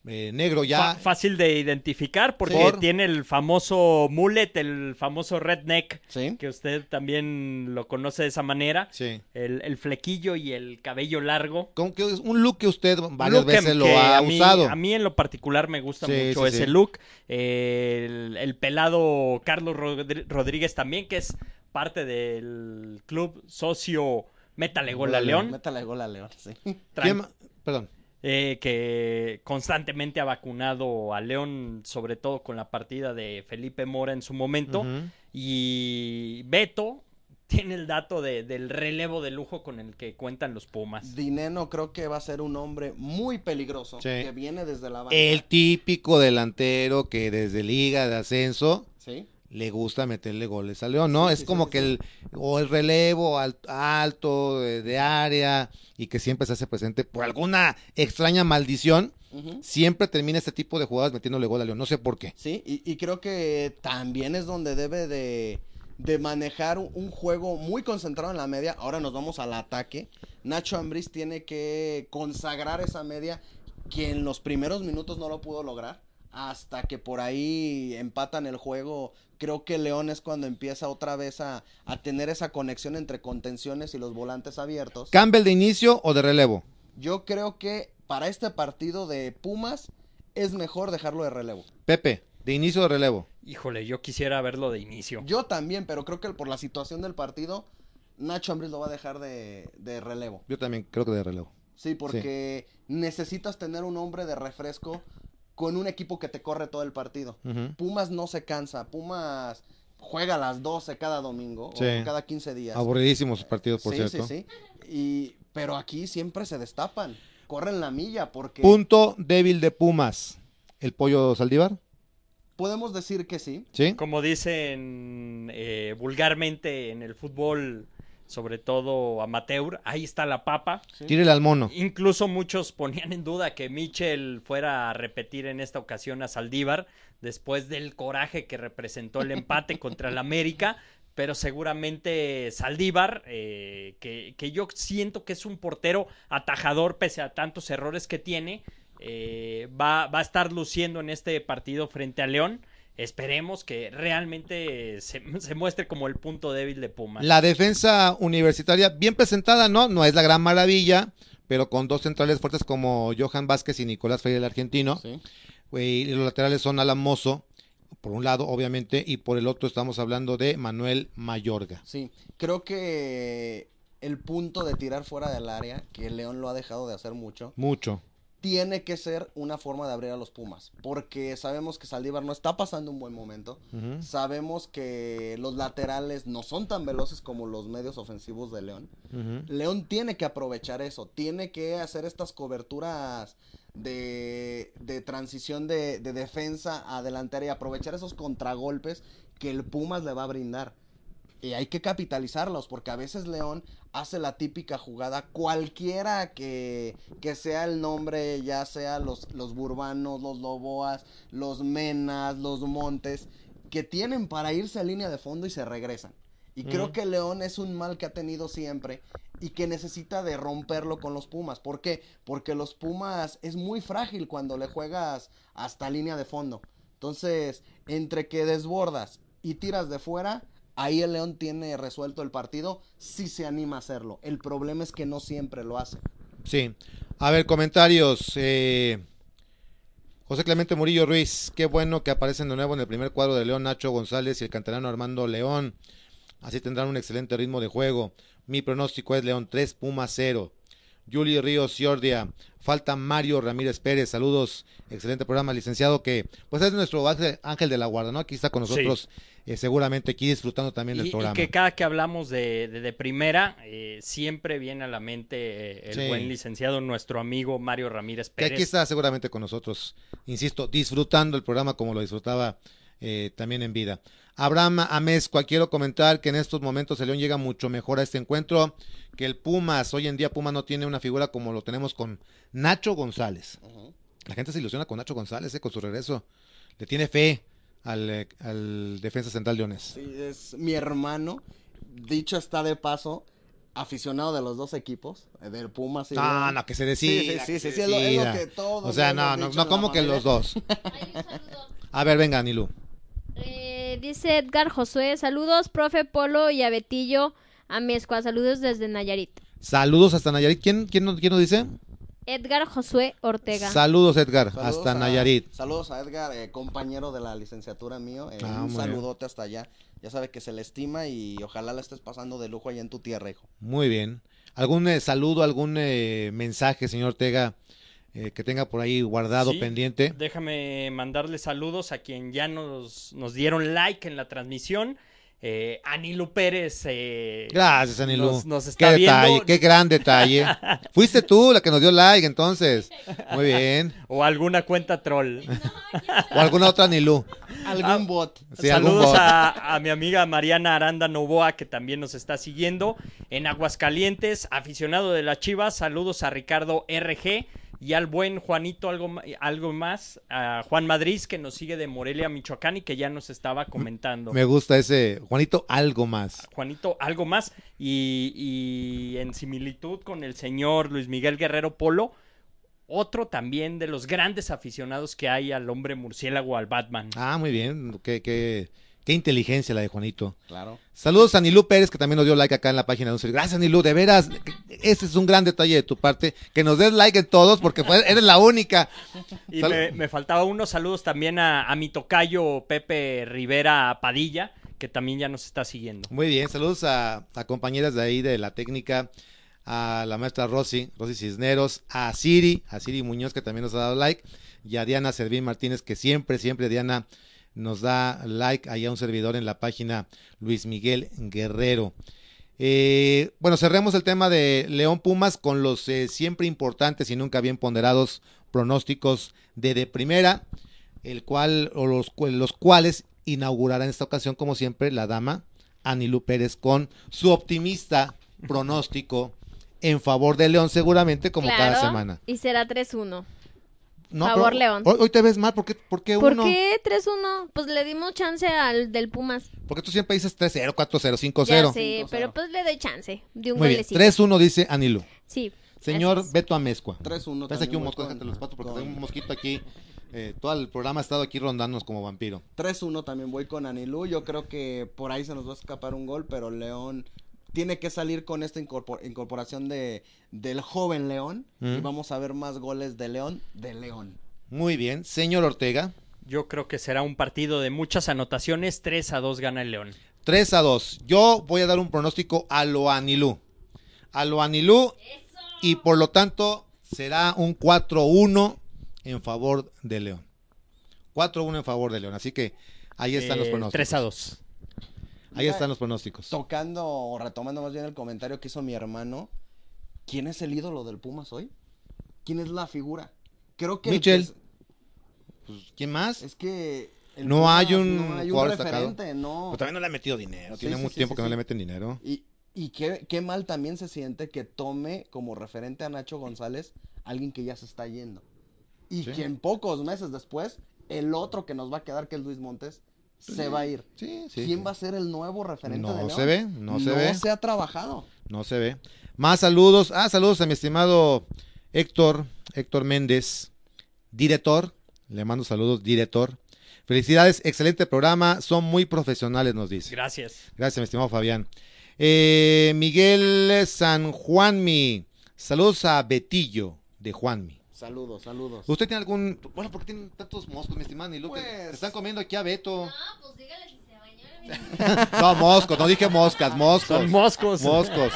eh, Negro. Ya fácil de identificar porque Por- tiene el famoso mullet, el famoso redneck, Sí. que usted también lo conoce de esa manera. Sí. El, el flequillo y el cabello largo. como que es un look que usted varias Look que- veces lo ha a mí- usado. A mí en lo particular me gusta Sí, mucho sí, ese sí. look. Eh, el, el pelado Carlos Rodri- Rodríguez también, que es parte del club socio Métale Gol a León. Métale gol a León, sí. Tran- ¿Quién ma- Perdón. Eh, que constantemente ha vacunado a León, sobre todo con la partida de Felipe Mora en su momento. Y Beto tiene el dato de- del relevo de lujo con el que cuentan los Pumas. Dineno creo que va a ser un hombre muy peligroso, Sí. que viene desde la banca. El típico delantero que desde liga de ascenso Sí. Le gusta meterle goles a León, ¿no? Sí, es sí, como sí, que el o el relevo al- alto de, de área y que siempre se hace presente por alguna extraña maldición, siempre termina este tipo de jugadas metiéndole gol a León, no sé por qué. Sí, y, y creo que también es donde debe de, de manejar un, un juego muy concentrado en la media. Ahora nos vamos al ataque. Nacho Ambriz tiene que consagrar esa media que en los primeros minutos no lo pudo lograr. Hasta que por ahí empatan el juego. Creo que León es cuando empieza otra vez a, a tener esa conexión entre contenciones y los volantes abiertos. ¿Campbell de inicio o de relevo? Yo creo que para este partido de Pumas es mejor dejarlo de relevo. Pepe, de inicio o de relevo. Híjole, yo quisiera verlo de inicio. Yo también, pero creo que por la situación del partido, Nacho Ambriz lo va a dejar de, de relevo. Yo también creo que de relevo. Sí, porque necesitas tener un hombre de refresco con un equipo que te corre todo el partido. Pumas no se cansa, Pumas juega a las 12 cada domingo Sí. o cada 15 días. Aburridísimos sus partidos, por sí, cierto. sí, sí. Y, pero aquí siempre se destapan, corren la milla porque Punto débil de Pumas. ¿El pollo Saldívar? podemos decir que sí. ¿Sí? Como dicen eh, vulgarmente en el fútbol, sobre todo amateur, ahí está la papa. Tírele al mono. Incluso muchos ponían en duda que Michel fuera a repetir en esta ocasión a Saldívar después del coraje que representó el empate contra el América. Pero seguramente Saldívar, eh, que, que yo siento que es un portero atajador pese a tantos errores que tiene, eh, va, va a estar luciendo en este partido frente a León. Esperemos que realmente se, se muestre como el punto débil de Pumas. La defensa universitaria, bien presentada, ¿no? No es la gran maravilla, pero con dos centrales fuertes como Johan Vázquez y Nicolás Freire, el argentino. Sí. Y los laterales son Alan Mozo, por un lado, obviamente, y por el otro estamos hablando de Manuel Mayorga. Sí, creo que el punto de tirar fuera del área, que León lo ha dejado de hacer mucho, Mucho. Tiene que ser una forma de abrir a los Pumas, porque sabemos que Saldívar no está pasando un buen momento, sabemos que los laterales no son tan veloces como los medios ofensivos de León. León tiene que aprovechar eso, tiene que hacer estas coberturas de, de transición de, de defensa a delantera y aprovechar esos contragolpes que el Pumas le va a brindar. Y hay que capitalizarlos, porque a veces León hace la típica jugada, cualquiera que, que sea el nombre, ya sea los, los Burbanos, los Loboas, los Menas, los Montes, que tienen para irse a línea de fondo y se regresan. Y creo que León es un mal que ha tenido siempre y que necesita de romperlo con los Pumas. ¿Por qué? Porque los Pumas es muy frágil cuando le juegas hasta línea de fondo. Entonces, entre que desbordas y tiras de fuera, ahí el León tiene resuelto el partido si se anima a hacerlo. El problema es que no siempre lo hace. Sí. A ver, comentarios. eh, José Clemente Murillo Ruiz, qué bueno que aparecen de nuevo en el primer cuadro de León Nacho González y el canterano Armando León. Así tendrán un excelente ritmo de juego. Mi pronóstico es León 3, Puma 0. Juli Ríos Ciordia, falta Mario Ramírez Pérez, saludos, excelente programa, licenciado, que pues es nuestro ángel, ángel de la guarda, ¿no? Aquí está con nosotros, eh, seguramente aquí disfrutando también del Y, y programa. que cada que hablamos de, de- de primera, eh, siempre viene a la mente eh, el Sí. buen licenciado, nuestro amigo Mario Ramírez que Pérez. aquí está seguramente con nosotros, insisto, disfrutando el programa como lo disfrutaba eh, también en vida. Abraham Amezcua, quiero comentar que en estos momentos el León llega mucho mejor a este encuentro que el Pumas. Hoy en día Pumas no tiene una figura como lo tenemos con Nacho González. La gente se ilusiona con Nacho González, eh, con su regreso. Le tiene fe al, eh, al defensa central Leones. Sí, es mi hermano. Dicho está de paso, aficionado de los dos equipos, eh, del Pumas y No, León. no, que se decida. Sí, sí, sí, que sí, se sí, es lo- es lo decida. que todos O sea, no, no, no, como que los dos. A ver, venga, Nilu. Eh, dice Edgar Josué, saludos, profe Polo y a Betillo Amezcua, saludos desde Nayarit. Saludos hasta Nayarit. ¿Quién, quién, nos- quién nos dice? Edgar Josué Ortega. Saludos, Edgar, Saludos hasta a- Nayarit. Saludos a Edgar, eh, compañero de la licenciatura mío. eh, Ah, un muy bien. saludote hasta allá. Ya sabe que se le estima y ojalá la estés pasando de lujo allá en tu tierra, hijo. Muy bien. ¿Algún eh, saludo, algún eh, mensaje, señor Ortega, eh, que tenga por ahí guardado, Sí, pendiente? Déjame mandarle saludos a quien ya nos, nos dieron like en la transmisión. Eh, Anilu Pérez. eh, Gracias, Anilú. Nos, nos está qué viendo. detalle, qué gran detalle. Fuiste tú la que nos dio like, entonces. Muy bien. O alguna cuenta troll. O alguna otra Anilú. Algún bot. Sí, algún Saludos bot. a, a mi amiga Mariana Aranda Novoa, que también nos está siguiendo en Aguascalientes, aficionado de las Chivas. Saludos a Ricardo RG y al buen Juanito, algo, ma- algo más, a Juan Madrid, que nos sigue de Morelia, Michoacán y que ya nos estaba comentando. Me gusta ese. Juanito, algo más. Juanito, algo más. Y, y en similitud con el señor Luis Miguel Guerrero Polo, otro también de los grandes aficionados que hay al hombre murciélago, al Batman. Ah, muy bien. Qué, qué, qué inteligencia la de Juanito. Claro. Saludos a Nilú Pérez, que también nos dio like acá en la página de un servidor. Gracias, Nilú, de veras. Ese es un gran detalle de tu parte. Que nos des like en todos, porque fue- eres la única. Y me, me faltaba unos saludos también a, a mi tocayo Pepe Rivera Padilla, que también ya nos está siguiendo. Muy bien, saludos a, a compañeras de ahí de la técnica, a la maestra Rosy, Rosy Cisneros, a Siri, a Siri Muñoz, que también nos ha dado like, y a Diana Servín Martínez, que siempre, siempre Diana nos da like ahí a un servidor en la página Luis Miguel Guerrero. Eh, bueno, cerremos el tema de León Pumas con los eh, siempre importantes y nunca bien ponderados pronósticos de de primera, el cual, o los, los cuales inaugurará en esta ocasión, como siempre, la dama Anilú Pérez con su optimista pronóstico en favor de León, seguramente como cada semana. Y será 3-1. No, Favor, pero León. Hoy, hoy te ves mal, ¿por qué, por qué ¿Por uno? qué 3-1? Pues le dimos chance al del Pumas. Porque tú siempre dices 3-0, 4-0, 5-0. Ya sé, 5-0. pero pues le doy chance de un Muy golecito. 3-1 dice Anilú. Sí. Señor es. Beto Amezcua. 3-1 Traes aquí un mosco, déjate los patos porque con- tengo un mosquito aquí. Eh, todo el programa ha estado aquí rondándonos como vampiro. 3-1 también voy con Anilú. Yo creo que por ahí se nos va a escapar un gol, pero León tiene que salir con esta incorpor- incorporación de del joven León y Mm. vamos a ver más goles de León de León. Muy bien, señor Ortega. Yo creo que será un partido de muchas anotaciones. 3 a 2 gana el León. 3 a 2. Yo voy a dar un pronóstico a lo Anilú. A lo Anilú. Y por lo tanto será un 4-1 en favor de León. 4-1 en favor de León. Así que ahí están los Eh, pronósticos. 3 a 2. Ahí están los pronósticos. Tocando o retomando más bien el comentario que hizo mi hermano, ¿quién es el ídolo del Pumas hoy? ¿Quién es la figura? Creo que el Michel. Pues, ¿Quién más? es, que No Pumas hay un no hay un jugador destacado. no. Pues también no le ha metido dinero. Sí, Tiene sí, mucho sí, tiempo que no le meten dinero. Y, y qué, qué mal también se siente que tome como referente a Nacho González alguien que ya se está yendo. Y que en pocos meses después, el otro que nos va a quedar, que es Luis Montes, se va a ir. Sí, sí. ¿Quién sí. va a ser el nuevo referente No de León? se ve, no se ve. No se ha trabajado. No se ve. Más saludos. Ah, saludos a mi estimado Héctor, Héctor Méndez, director. Le mando saludos, director. Felicidades, excelente programa. Son muy profesionales, nos dice. Gracias. Gracias, mi estimado Fabián. Eh, Miguel San Juanmi. Saludos a Betillo de Juanmi. Saludos, saludos. ¿Usted tiene algún... Bueno, ¿por qué tienen tantos moscos, mi estimado Nilu? Que Pues- Están comiendo aquí a Beto. pues dígale si se bañó. No, moscos, no dije moscas, moscos. Son moscos. Moscos.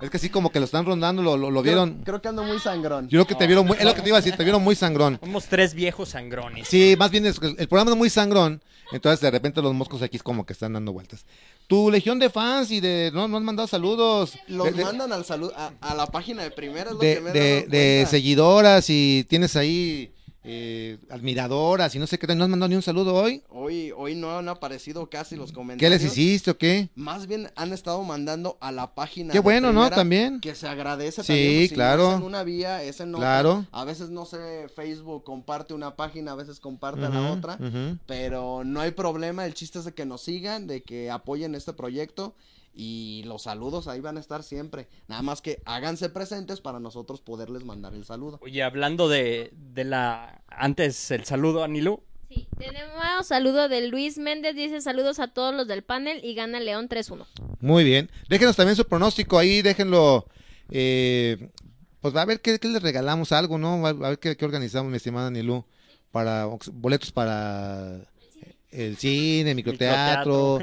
Es que sí, como que lo están rondando, lo, lo, lo Creo- vieron. Creo, que ando muy sangrón. Yo creo que te vieron muy... Es lo que te iba a decir, te vieron muy sangrón. Somos tres viejos sangrones. Sí, más bien es el programa es muy sangrón, entonces de repente los moscos aquí es como que están dando vueltas. Tu legión de fans y de... No, no han mandado saludos. Los de, mandan al salud a, a la página de primera, es lo de, que me de- de seguidoras y tienes ahí eh, admiradoras y no sé qué. ¿No has mandado ni un saludo hoy? Hoy, hoy no han aparecido casi los ¿Qué comentarios. les hiciste o qué? Más bien han estado mandando a la página. Qué de bueno, ¿no? También. Que se agradece Sí, también. pues, claro. en una vía, es en otra. Claro. A veces, no sé, Facebook comparte una página, a veces comparte Ujú, la otra. Pero no hay problema. El chiste es de que nos sigan, de que apoyen este proyecto. Y los saludos ahí van a estar siempre. Nada más que háganse presentes para nosotros poderles mandar el saludo. Oye, hablando de, de la... Antes el saludo a Nilu. Sí, tenemos saludo de Luis Méndez, dice saludos a todos los del panel y gana León 3-1. Muy bien. Déjenos también su pronóstico ahí, déjenlo. eh, pues a ver qué, qué les regalamos algo, ¿no? A, ver qué, qué organizamos, mi estimada Nilu, para boletos para el cine, microteatro.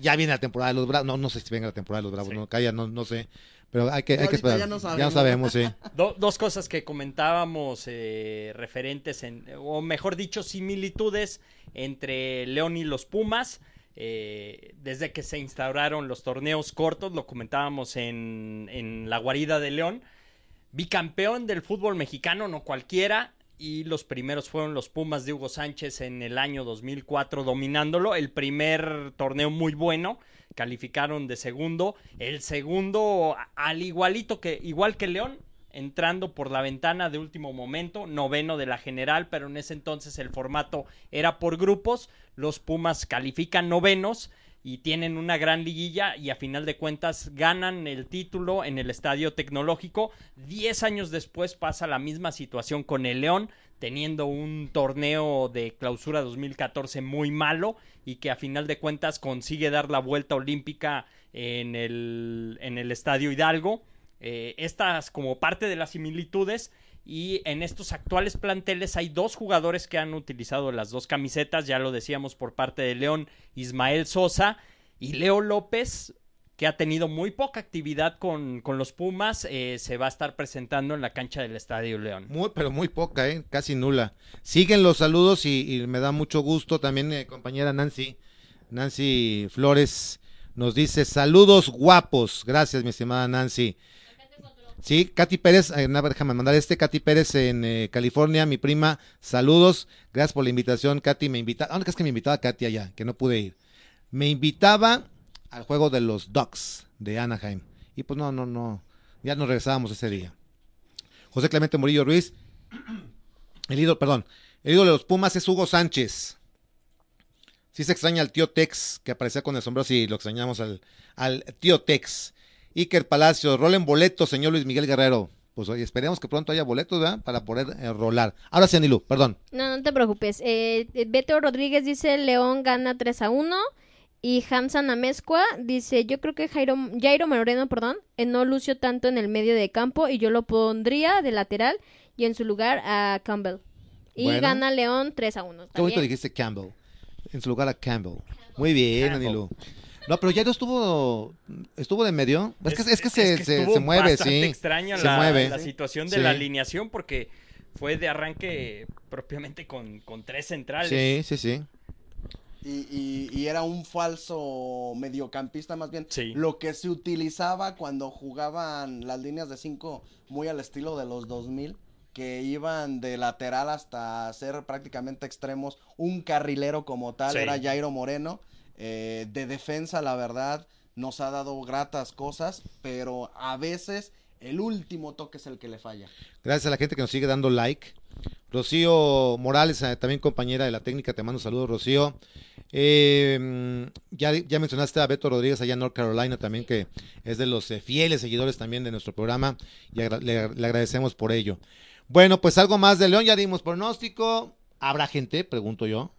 ya viene la temporada de los Bravos. No, no sé si venga la temporada de los Bravos, Sí. no, calla, no, no sé. Pero hay que, hay que esperar. ya no Ya no sabemos. sabemos, sí. Do- dos cosas que comentábamos eh, referentes, en, o mejor dicho, similitudes entre León y los Pumas. eh, desde que se instauraron los torneos cortos, lo comentábamos en, en la guarida de León. Bicampeón del fútbol mexicano, no cualquiera. Y los primeros fueron los Pumas de Hugo Sánchez en el año 2004 dominándolo. El primer torneo muy bueno, calificaron de segundo. El segundo, al igualito que, igual que León, entrando por la ventana de último momento, noveno de la general, pero en ese entonces el formato era por grupos. Los Pumas califican novenos y tienen una gran liguilla y a final de cuentas ganan el título en el Estadio Tecnológico. Diez años después pasa la misma situación con el León, teniendo un torneo de clausura 2014 muy malo y que a final de cuentas consigue dar la vuelta olímpica en el, en el Estadio Hidalgo. Eh, estas como parte de las similitudes y en estos actuales planteles hay dos jugadores que han utilizado las dos camisetas, ya lo decíamos por parte de León, Ismael Sosa y Leo López, que ha tenido muy poca actividad con, con los Pumas, eh, se va a estar presentando en la cancha del Estadio León. Muy, pero muy poca, ¿eh? Casi nula. Siguen los saludos y, y me da mucho gusto también, eh, compañera Nancy. Nancy Flores nos dice saludos guapos. Gracias, mi estimada Nancy. Sí, Katy Pérez, eh, déjame mandar este, Katy Pérez en eh, California, mi prima, saludos, gracias por la invitación, Katy, me invita, ah, no, que es que me invitaba Katy allá, que no pude ir, me invitaba al juego de los Ducks de Anaheim, y pues no, no, no, ya nos regresábamos ese día. José Clemente Murillo Ruiz, el ídolo, perdón, el ídolo de los Pumas es Hugo Sánchez. Sí se extraña al tío Tex, que aparecía con el sombrero, sí, lo extrañamos al, al tío Tex. Iker Palacios, rolen boletos, señor Luis Miguel Guerrero. Pues oye, esperemos que pronto haya boletos, ¿verdad? Para poder eh, rolar. Ahora sí, Anilú, perdón. No, no te preocupes. Eh, Beto Rodríguez dice León gana 3 a 1. Y Hamza Namezcua dice, yo creo que Jairo, Jairo Moreno, perdón, eh, no lució tanto en el medio de campo y yo lo pondría de lateral y en su lugar a Campbell. Y Bueno. gana León 3 a 1. Qué bonito dijiste Campbell. En su lugar a Campbell. Muy bien, Campbell. Anilú. No, pero ya no estuvo, estuvo de medio. Es, que, es que se, se- estuvo se mueve, sí. extraña se la, mueve. la situación de Sí. la alineación porque fue de arranque propiamente con, con tres centrales. Sí, sí, sí. Y, y- y era un falso mediocampista más bien. Sí. Lo que se utilizaba cuando jugaban las líneas de 5 muy al estilo de los 2000, que iban de lateral hasta ser prácticamente extremos. Un carrilero como tal Sí. era Jairo Moreno. Eh, de defensa, la verdad, nos ha dado gratas cosas, pero a veces el último toque es el que le falla. Gracias a la gente que nos sigue dando like. Rocío Morales, eh, también compañera de la técnica, te mando saludos, Rocío. Mm, ya, ya mencionaste a Beto Rodríguez allá en North Carolina también, que es de los eh, fieles seguidores también de nuestro programa y le, le agradecemos por ello. Bueno, pues algo más de León, ya dimos pronóstico. ¿Habrá gente? Pregunto yo.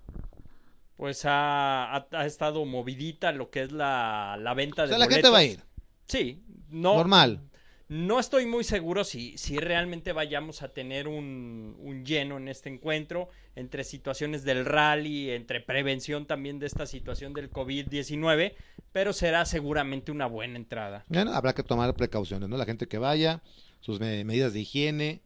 Pues ha, ha- ha estado movidita lo que es la, la venta O de sea, la boletos. gente va a ir. Sí, no. Normal. No estoy muy seguro si, si realmente vayamos a tener un, un lleno en este encuentro, entre situaciones del rally, entre prevención también de esta situación del COVID-19, pero será seguramente una buena entrada. Bueno, habrá que tomar precauciones, ¿no? La gente que vaya, sus me- medidas de higiene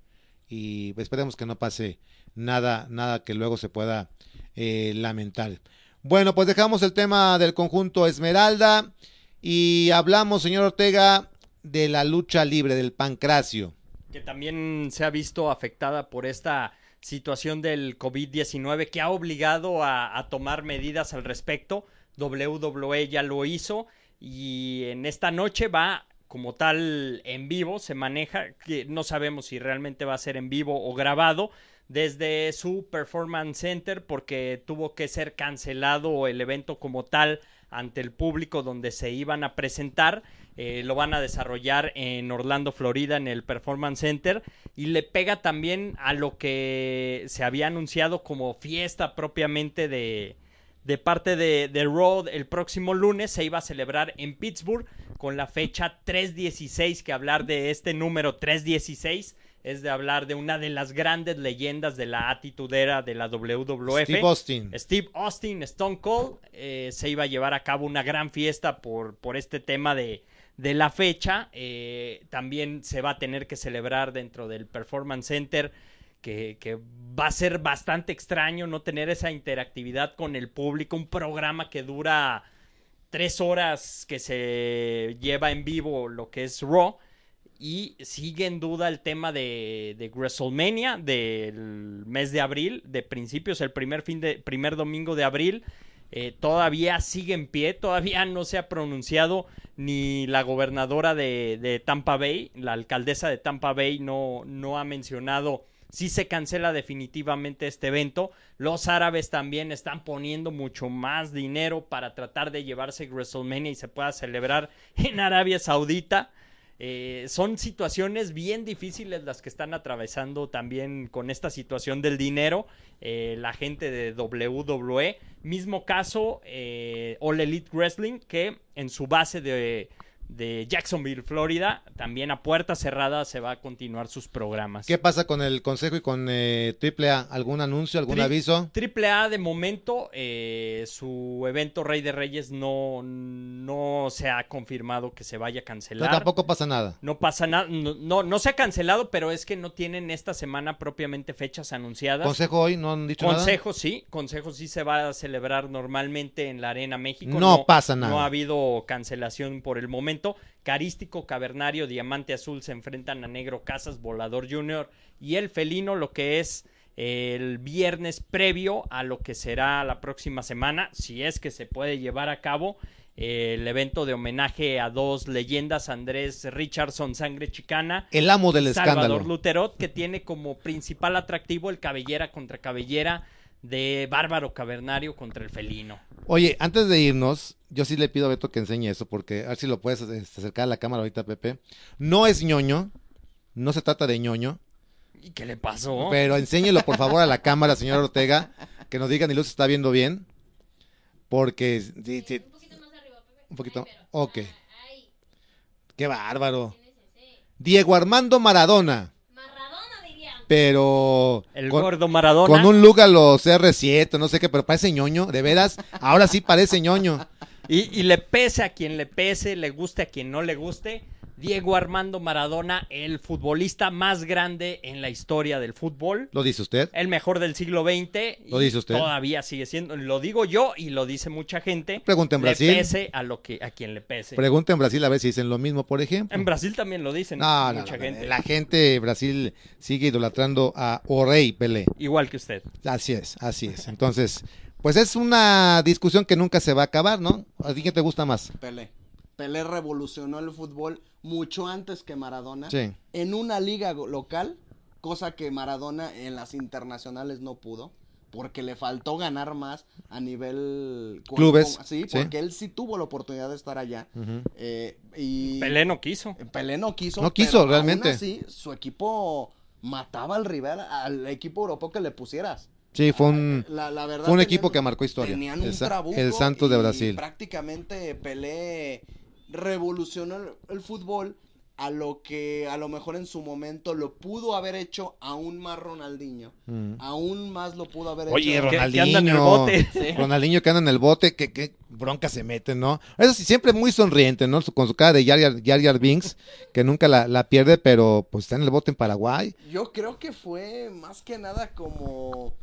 y esperemos que no pase nada, nada que luego se pueda eh. Bueno, pues dejamos el tema del conjunto Esmeralda y hablamos, señor Ortega, de la lucha libre del pancracio. que también se ha visto afectada por esta situación del COVID-19 que ha obligado a, a tomar medidas al respecto. WWE ya lo hizo y en esta noche va como tal en vivo, se maneja, que no sabemos si realmente va a ser en vivo o grabado desde su Performance Center porque tuvo que ser cancelado el evento como tal ante el público donde se iban a presentar. Eh, lo van a desarrollar en Orlando, Florida, en el Performance Center. Y le pega también a lo que se había anunciado como fiesta propiamente de, de parte de, de Raw el próximo lunes. Se iba a celebrar en Pittsburgh con la fecha 316, que hablar de este número 316 es de hablar de una de las grandes leyendas de la atitudera de la WWF. Steve Austin. Steve Austin, Stone Cold, eh, se iba a llevar a cabo una gran fiesta por, por este tema de, de la fecha. Eh, también se va a tener que celebrar dentro del Performance Center, que, que va a ser bastante extraño no tener esa interactividad con el público, un programa que dura tres horas que se lleva en vivo lo que es Raw. Y sigue en duda el tema de, de WrestleMania del mes de abril, de principios, el primer fin de, primer domingo de abril. Eh, todavía sigue en pie, todavía no se ha pronunciado ni la gobernadora de, de Tampa Bay, la alcaldesa de Tampa Bay no, no ha mencionado si se cancela definitivamente este evento. Los árabes también están poniendo mucho más dinero para tratar de llevarse WrestleMania y se pueda celebrar en Arabia Saudita. Eh, son situaciones bien difíciles las que están atravesando también con esta situación del dinero eh, la gente de WWE. Mismo caso, eh, All Elite Wrestling, que en su base de, de Jacksonville, Florida, también a puerta cerrada se va a continuar sus programas. ¿Qué pasa con el Consejo y con eh, AAA? ¿Algún anuncio, algún Tri- aviso? Triple A de momento, eh, su evento Rey de Reyes no, no se ha confirmado que se vaya a No, cancelar. tampoco pasa nada. No pasa nada, no, no, no se ha cancelado, pero es que no tienen esta semana propiamente fechas anunciadas. ¿Consejo hoy no han dicho nada? Consejo sí, Consejo sí se va a celebrar normalmente en la Arena México. No pasa nada. No ha habido cancelación por el momento. Carístico, Cavernario, Diamante Azul se enfrentan a Negro Casas, Volador Junior y el Felino, lo que es el viernes previo a lo que será la próxima semana, si es que se puede llevar a cabo el evento de homenaje a dos leyendas, Andrés Richardson, Sangre Chicana, El amo del Salvador escándalo. Luterot, que tiene como principal atractivo el cabellera contra cabellera de Bárbaro Cavernario contra el felino. Oye, antes de irnos, yo sí le pido a Beto que enseñe eso, porque a ver si lo puedes este, acercar a la cámara ahorita, Pepe. No es ñoño, no se trata de ñoño, ¿Y qué le pasó? pero enséñelo por favor a la cámara, señor Ortega, que nos digan y Luz está viendo bien, porque... sí, sí, Un poquito más arriba, Pepe. un poquito... Ay, pero- Ok, Ay, qué bárbaro. Diego Armando Maradona, Maradona dirían. pero... el con- gordo Maradona. Con un look a los R7, no sé qué, pero parece ñoño, de veras. Ahora sí parece ñoño. Y, y le pese a quien le pese, le guste a quien no le guste. Diego Armando Maradona, el futbolista más grande en la historia del fútbol. ¿Lo dice usted? El mejor del siglo XX. ¿Lo dice usted? Todavía sigue siendo. Lo digo yo y lo dice mucha gente. Pregunta en Le Brasil. pese a, lo que, a quien le pese. Pregunta en Brasil a ver si dicen lo mismo, por ejemplo. En Brasil también lo dicen No, no, mucha no, gente. La gente de Brasil sigue idolatrando a Orey Pelé. Igual que usted. Así es, así es. Entonces, pues es una discusión que nunca se va a acabar, ¿no? ¿A ti qué te gusta más? Pelé. Pelé revolucionó el fútbol mucho antes que Maradona. Sí. En una liga local, cosa que Maradona en las internacionales no pudo. Porque le faltó ganar más a nivel... Clubes, sí, sí. porque él sí tuvo la oportunidad de estar allá. Eh, y Pelé no quiso. Pelé no quiso. No quiso, pero realmente. Así, su equipo mataba al rival, al equipo europeo que le pusieras. Sí, fue un, La, la verdad fue un tenían- equipo que marcó historia. Tenían un trabuco el Santos de y Brasil. Prácticamente Pelé revolucionó el, el fútbol a lo que a lo mejor en su momento lo pudo haber hecho aún más Ronaldinho. Mm. Aún más lo pudo haber Oye, hecho. que Ronaldinho. anda en el bote. Ronaldinho que anda en el bote, que, que bronca se mete, ¿no? Eso sí, siempre muy sonriente, ¿no? Con su cara de Jar, Jar Jar Binks, que nunca la, la pierde, pero pues está en el bote en Paraguay. Yo creo que fue más que nada como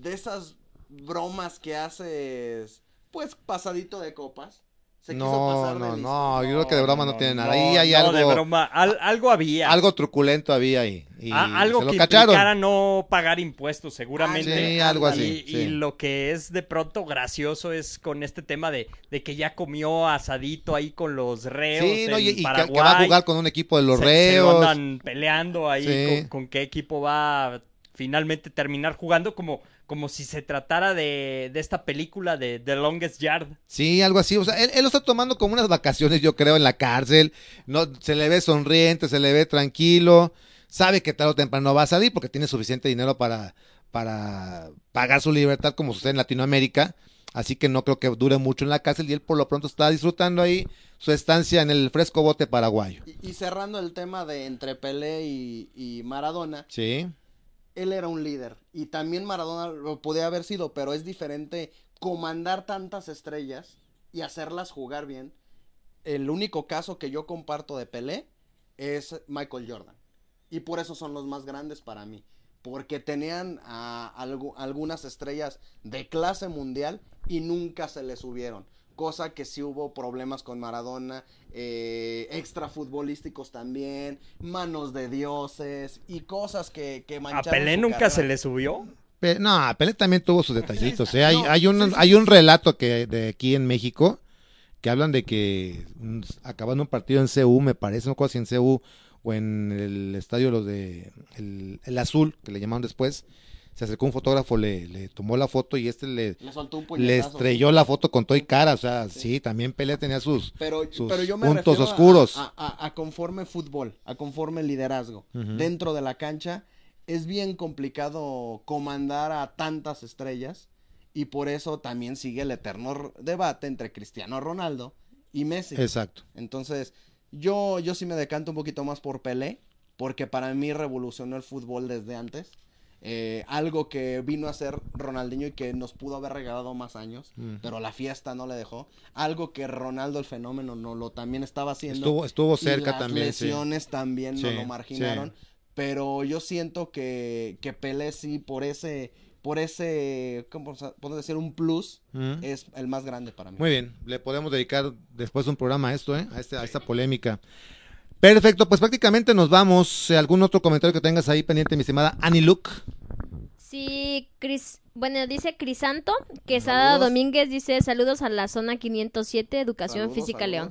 de esas bromas que haces, pues pasadito de copas. Se quiso No, pasar de no, listo. no, yo creo que de broma no, tiene nada. Ahí hay no, algo, de broma. Al- algo había. algo truculento había ahí. Y Ah, algo se lo que cacharon. implicara no pagar impuestos, seguramente. Sí, algo así. Y, sí. y lo que es de pronto gracioso es con este tema de, de que ya comió asadito ahí con los reos. Sí, no, en y, y que- que, va a jugar con un equipo de los Se- se reos. lo andan peleando ahí Sí. con, con qué equipo va a finalmente terminar jugando, como, como si se tratara de, de esta película de The Longest Yard. Sí, algo así. O sea, él, él lo está tomando como unas vacaciones, yo creo, en la cárcel. No, se le ve sonriente, se le ve tranquilo. Sabe que tarde o temprano va a salir porque tiene suficiente dinero para, para pagar su libertad, como sucede en Latinoamérica. Así que no creo que dure mucho en la cárcel y él por lo pronto está disfrutando ahí su estancia en el fresco bote paraguayo. Y, y cerrando el tema de entre Pelé y, y Maradona, Sí. Él era un líder. Y también Maradona lo podía haber sido, pero es diferente comandar tantas estrellas y hacerlas jugar bien. El único caso que yo comparto de Pelé es Michael Jordan. Y por eso son los más grandes para mí. Porque tenían a algu- algunas estrellas de clase mundial y nunca se les subieron. Cosa que sí hubo problemas con Maradona, eh, extra futbolísticos también, manos de dioses y cosas que, que ¿A mancharon Pelé su nunca carrera. se le subió? Pe- No, Pelé también tuvo sus detallitos. ¿eh? Hay, No, hay, un, sí, sí, hay un relato que de aquí en México que hablan de que acabando un partido en CU, me parece, no si en CU o en el estadio los de el, el Azul, que le llamaron después, se acercó un fotógrafo, le, le tomó la foto y este le, Le soltó un le puñetazo. estrelló la foto con todo y cara. O sea, sí, también Pelé tenía sus... Pero, sus pero yo me puntos oscuros. A, a- a conforme fútbol, a conforme liderazgo. Dentro de la cancha es bien complicado comandar a tantas estrellas y por eso también sigue el eterno debate entre Cristiano Ronaldo y Messi. Exacto. Entonces, yo, yo sí me decanto un poquito más por Pelé, porque para mí revolucionó el fútbol desde antes. Eh, algo que vino a ser Ronaldinho y que nos pudo haber regalado más años, Mm. pero la fiesta no le dejó. Algo que Ronaldo el fenómeno no lo también estaba haciendo. Estuvo, estuvo y cerca las también. sí. lesiones también Sí, lo marginaron. sí. Pero yo siento que, que Pelé sí, por ese, por ese, ¿cómo se puede decir? Un plus, es el más grande para mí. Muy bien, le podemos dedicar después un programa a esto, ¿eh? a, este, a esta polémica. Perfecto, pues prácticamente nos vamos. ¿Algún otro comentario que tengas ahí pendiente, mi estimada Annie Luke? Sí, Cris, bueno, dice Crisanto, Quesada Saludos. Domínguez dice saludos a la zona 507, Educación Saludos, Física León.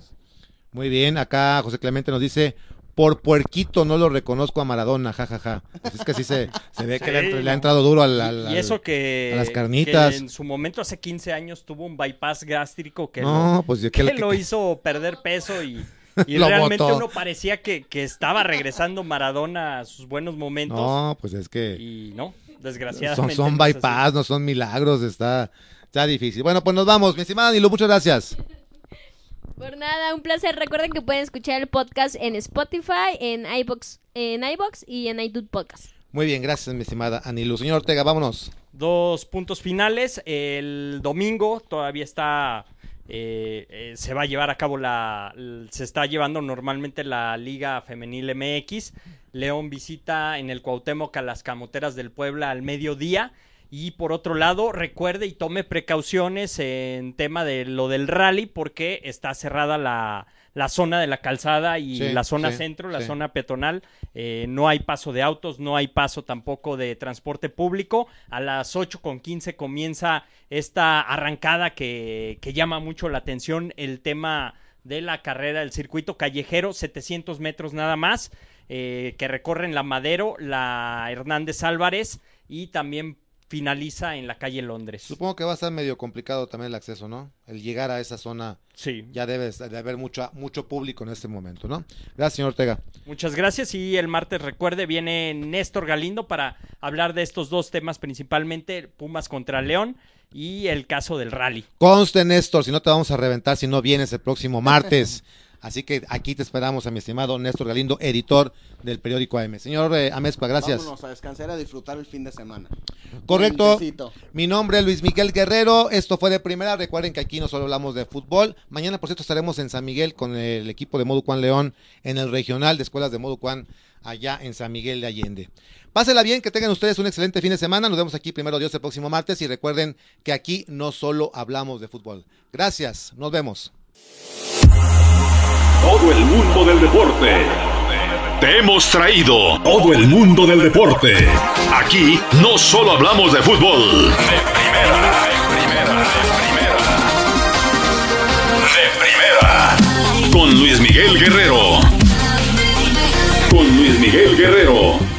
Muy bien, acá José Clemente nos dice, por puerquito no lo reconozco a Maradona, jajaja. Pues es que sí se, se ve que le, ha entrado- le no. ha entrado duro al... al- y eso que, a las carnitas. que en su momento hace 15 años tuvo un bypass gástrico que, No, lo, pues, ¿qué que lo hizo perder peso y, y Lo realmente botó. uno parecía que, que estaba regresando Maradona a sus buenos momentos No, pues es que y no, desgraciadamente. son no es así. bypass, no son milagros, está, está difícil. Bueno, pues nos vamos, mi estimada Luke, muchas gracias. Por nada, un placer. Recuerden que pueden escuchar el podcast en Spotify, en iBox, en iBox y en iTunes Podcast. Muy bien, gracias, mi estimada Annie Luke. Señor Ortega, vámonos. Dos puntos finales. El domingo todavía está. Eh, eh, se va a llevar a cabo la. Se está llevando normalmente la Liga Femenil MX. León visita en el Cuauhtémoc a las Camoteras del Puebla al mediodía. Y por otro lado, recuerde y tome precauciones en tema de lo del rally, porque está cerrada la, la zona de la calzada y Sí, la zona sí, centro, la sí. zona peatonal. Eh, no hay paso de autos, no hay paso tampoco de transporte público. A las 8 con 15 comienza esta arrancada que, que llama mucho la atención, el tema de la carrera del circuito callejero, 700 metros nada más, eh, que recorren la Madero, la Hernández Álvarez y también finaliza en la calle Londres. Supongo que va a estar medio complicado también el acceso, ¿no? El llegar a esa zona Sí. ya debe de haber mucho, mucho público en este momento, ¿no? Gracias, señor Ortega. Muchas gracias y el martes recuerde viene Néstor Galindo para hablar de estos dos temas principalmente Pumas contra León y el caso del rally. Conste, Néstor, si no te vamos a reventar si no vienes el próximo martes. Así que aquí te esperamos a mi estimado Néstor Galindo, editor del periódico AM. Señor eh, Amezcua, gracias. Vámonos a descansar y a disfrutar el fin de semana. Correcto. Mi nombre es Luis Miguel Guerrero. Esto fue de primera. Recuerden que aquí no solo hablamos de fútbol. Mañana, por cierto, estaremos en San Miguel con el equipo de Moducuan León en el regional de escuelas de Moducuan allá en San Miguel de Allende. Pásela bien, que tengan ustedes un excelente fin de semana. Nos vemos aquí primero Dios el próximo martes y recuerden que aquí no solo hablamos de fútbol. Gracias, nos vemos. Todo el mundo del deporte. Te hemos traído todo el mundo del deporte. Aquí no solo hablamos de fútbol. De primera, de primera, de primera. De primera. Con Luis Miguel Guerrero. Con Luis Miguel Guerrero.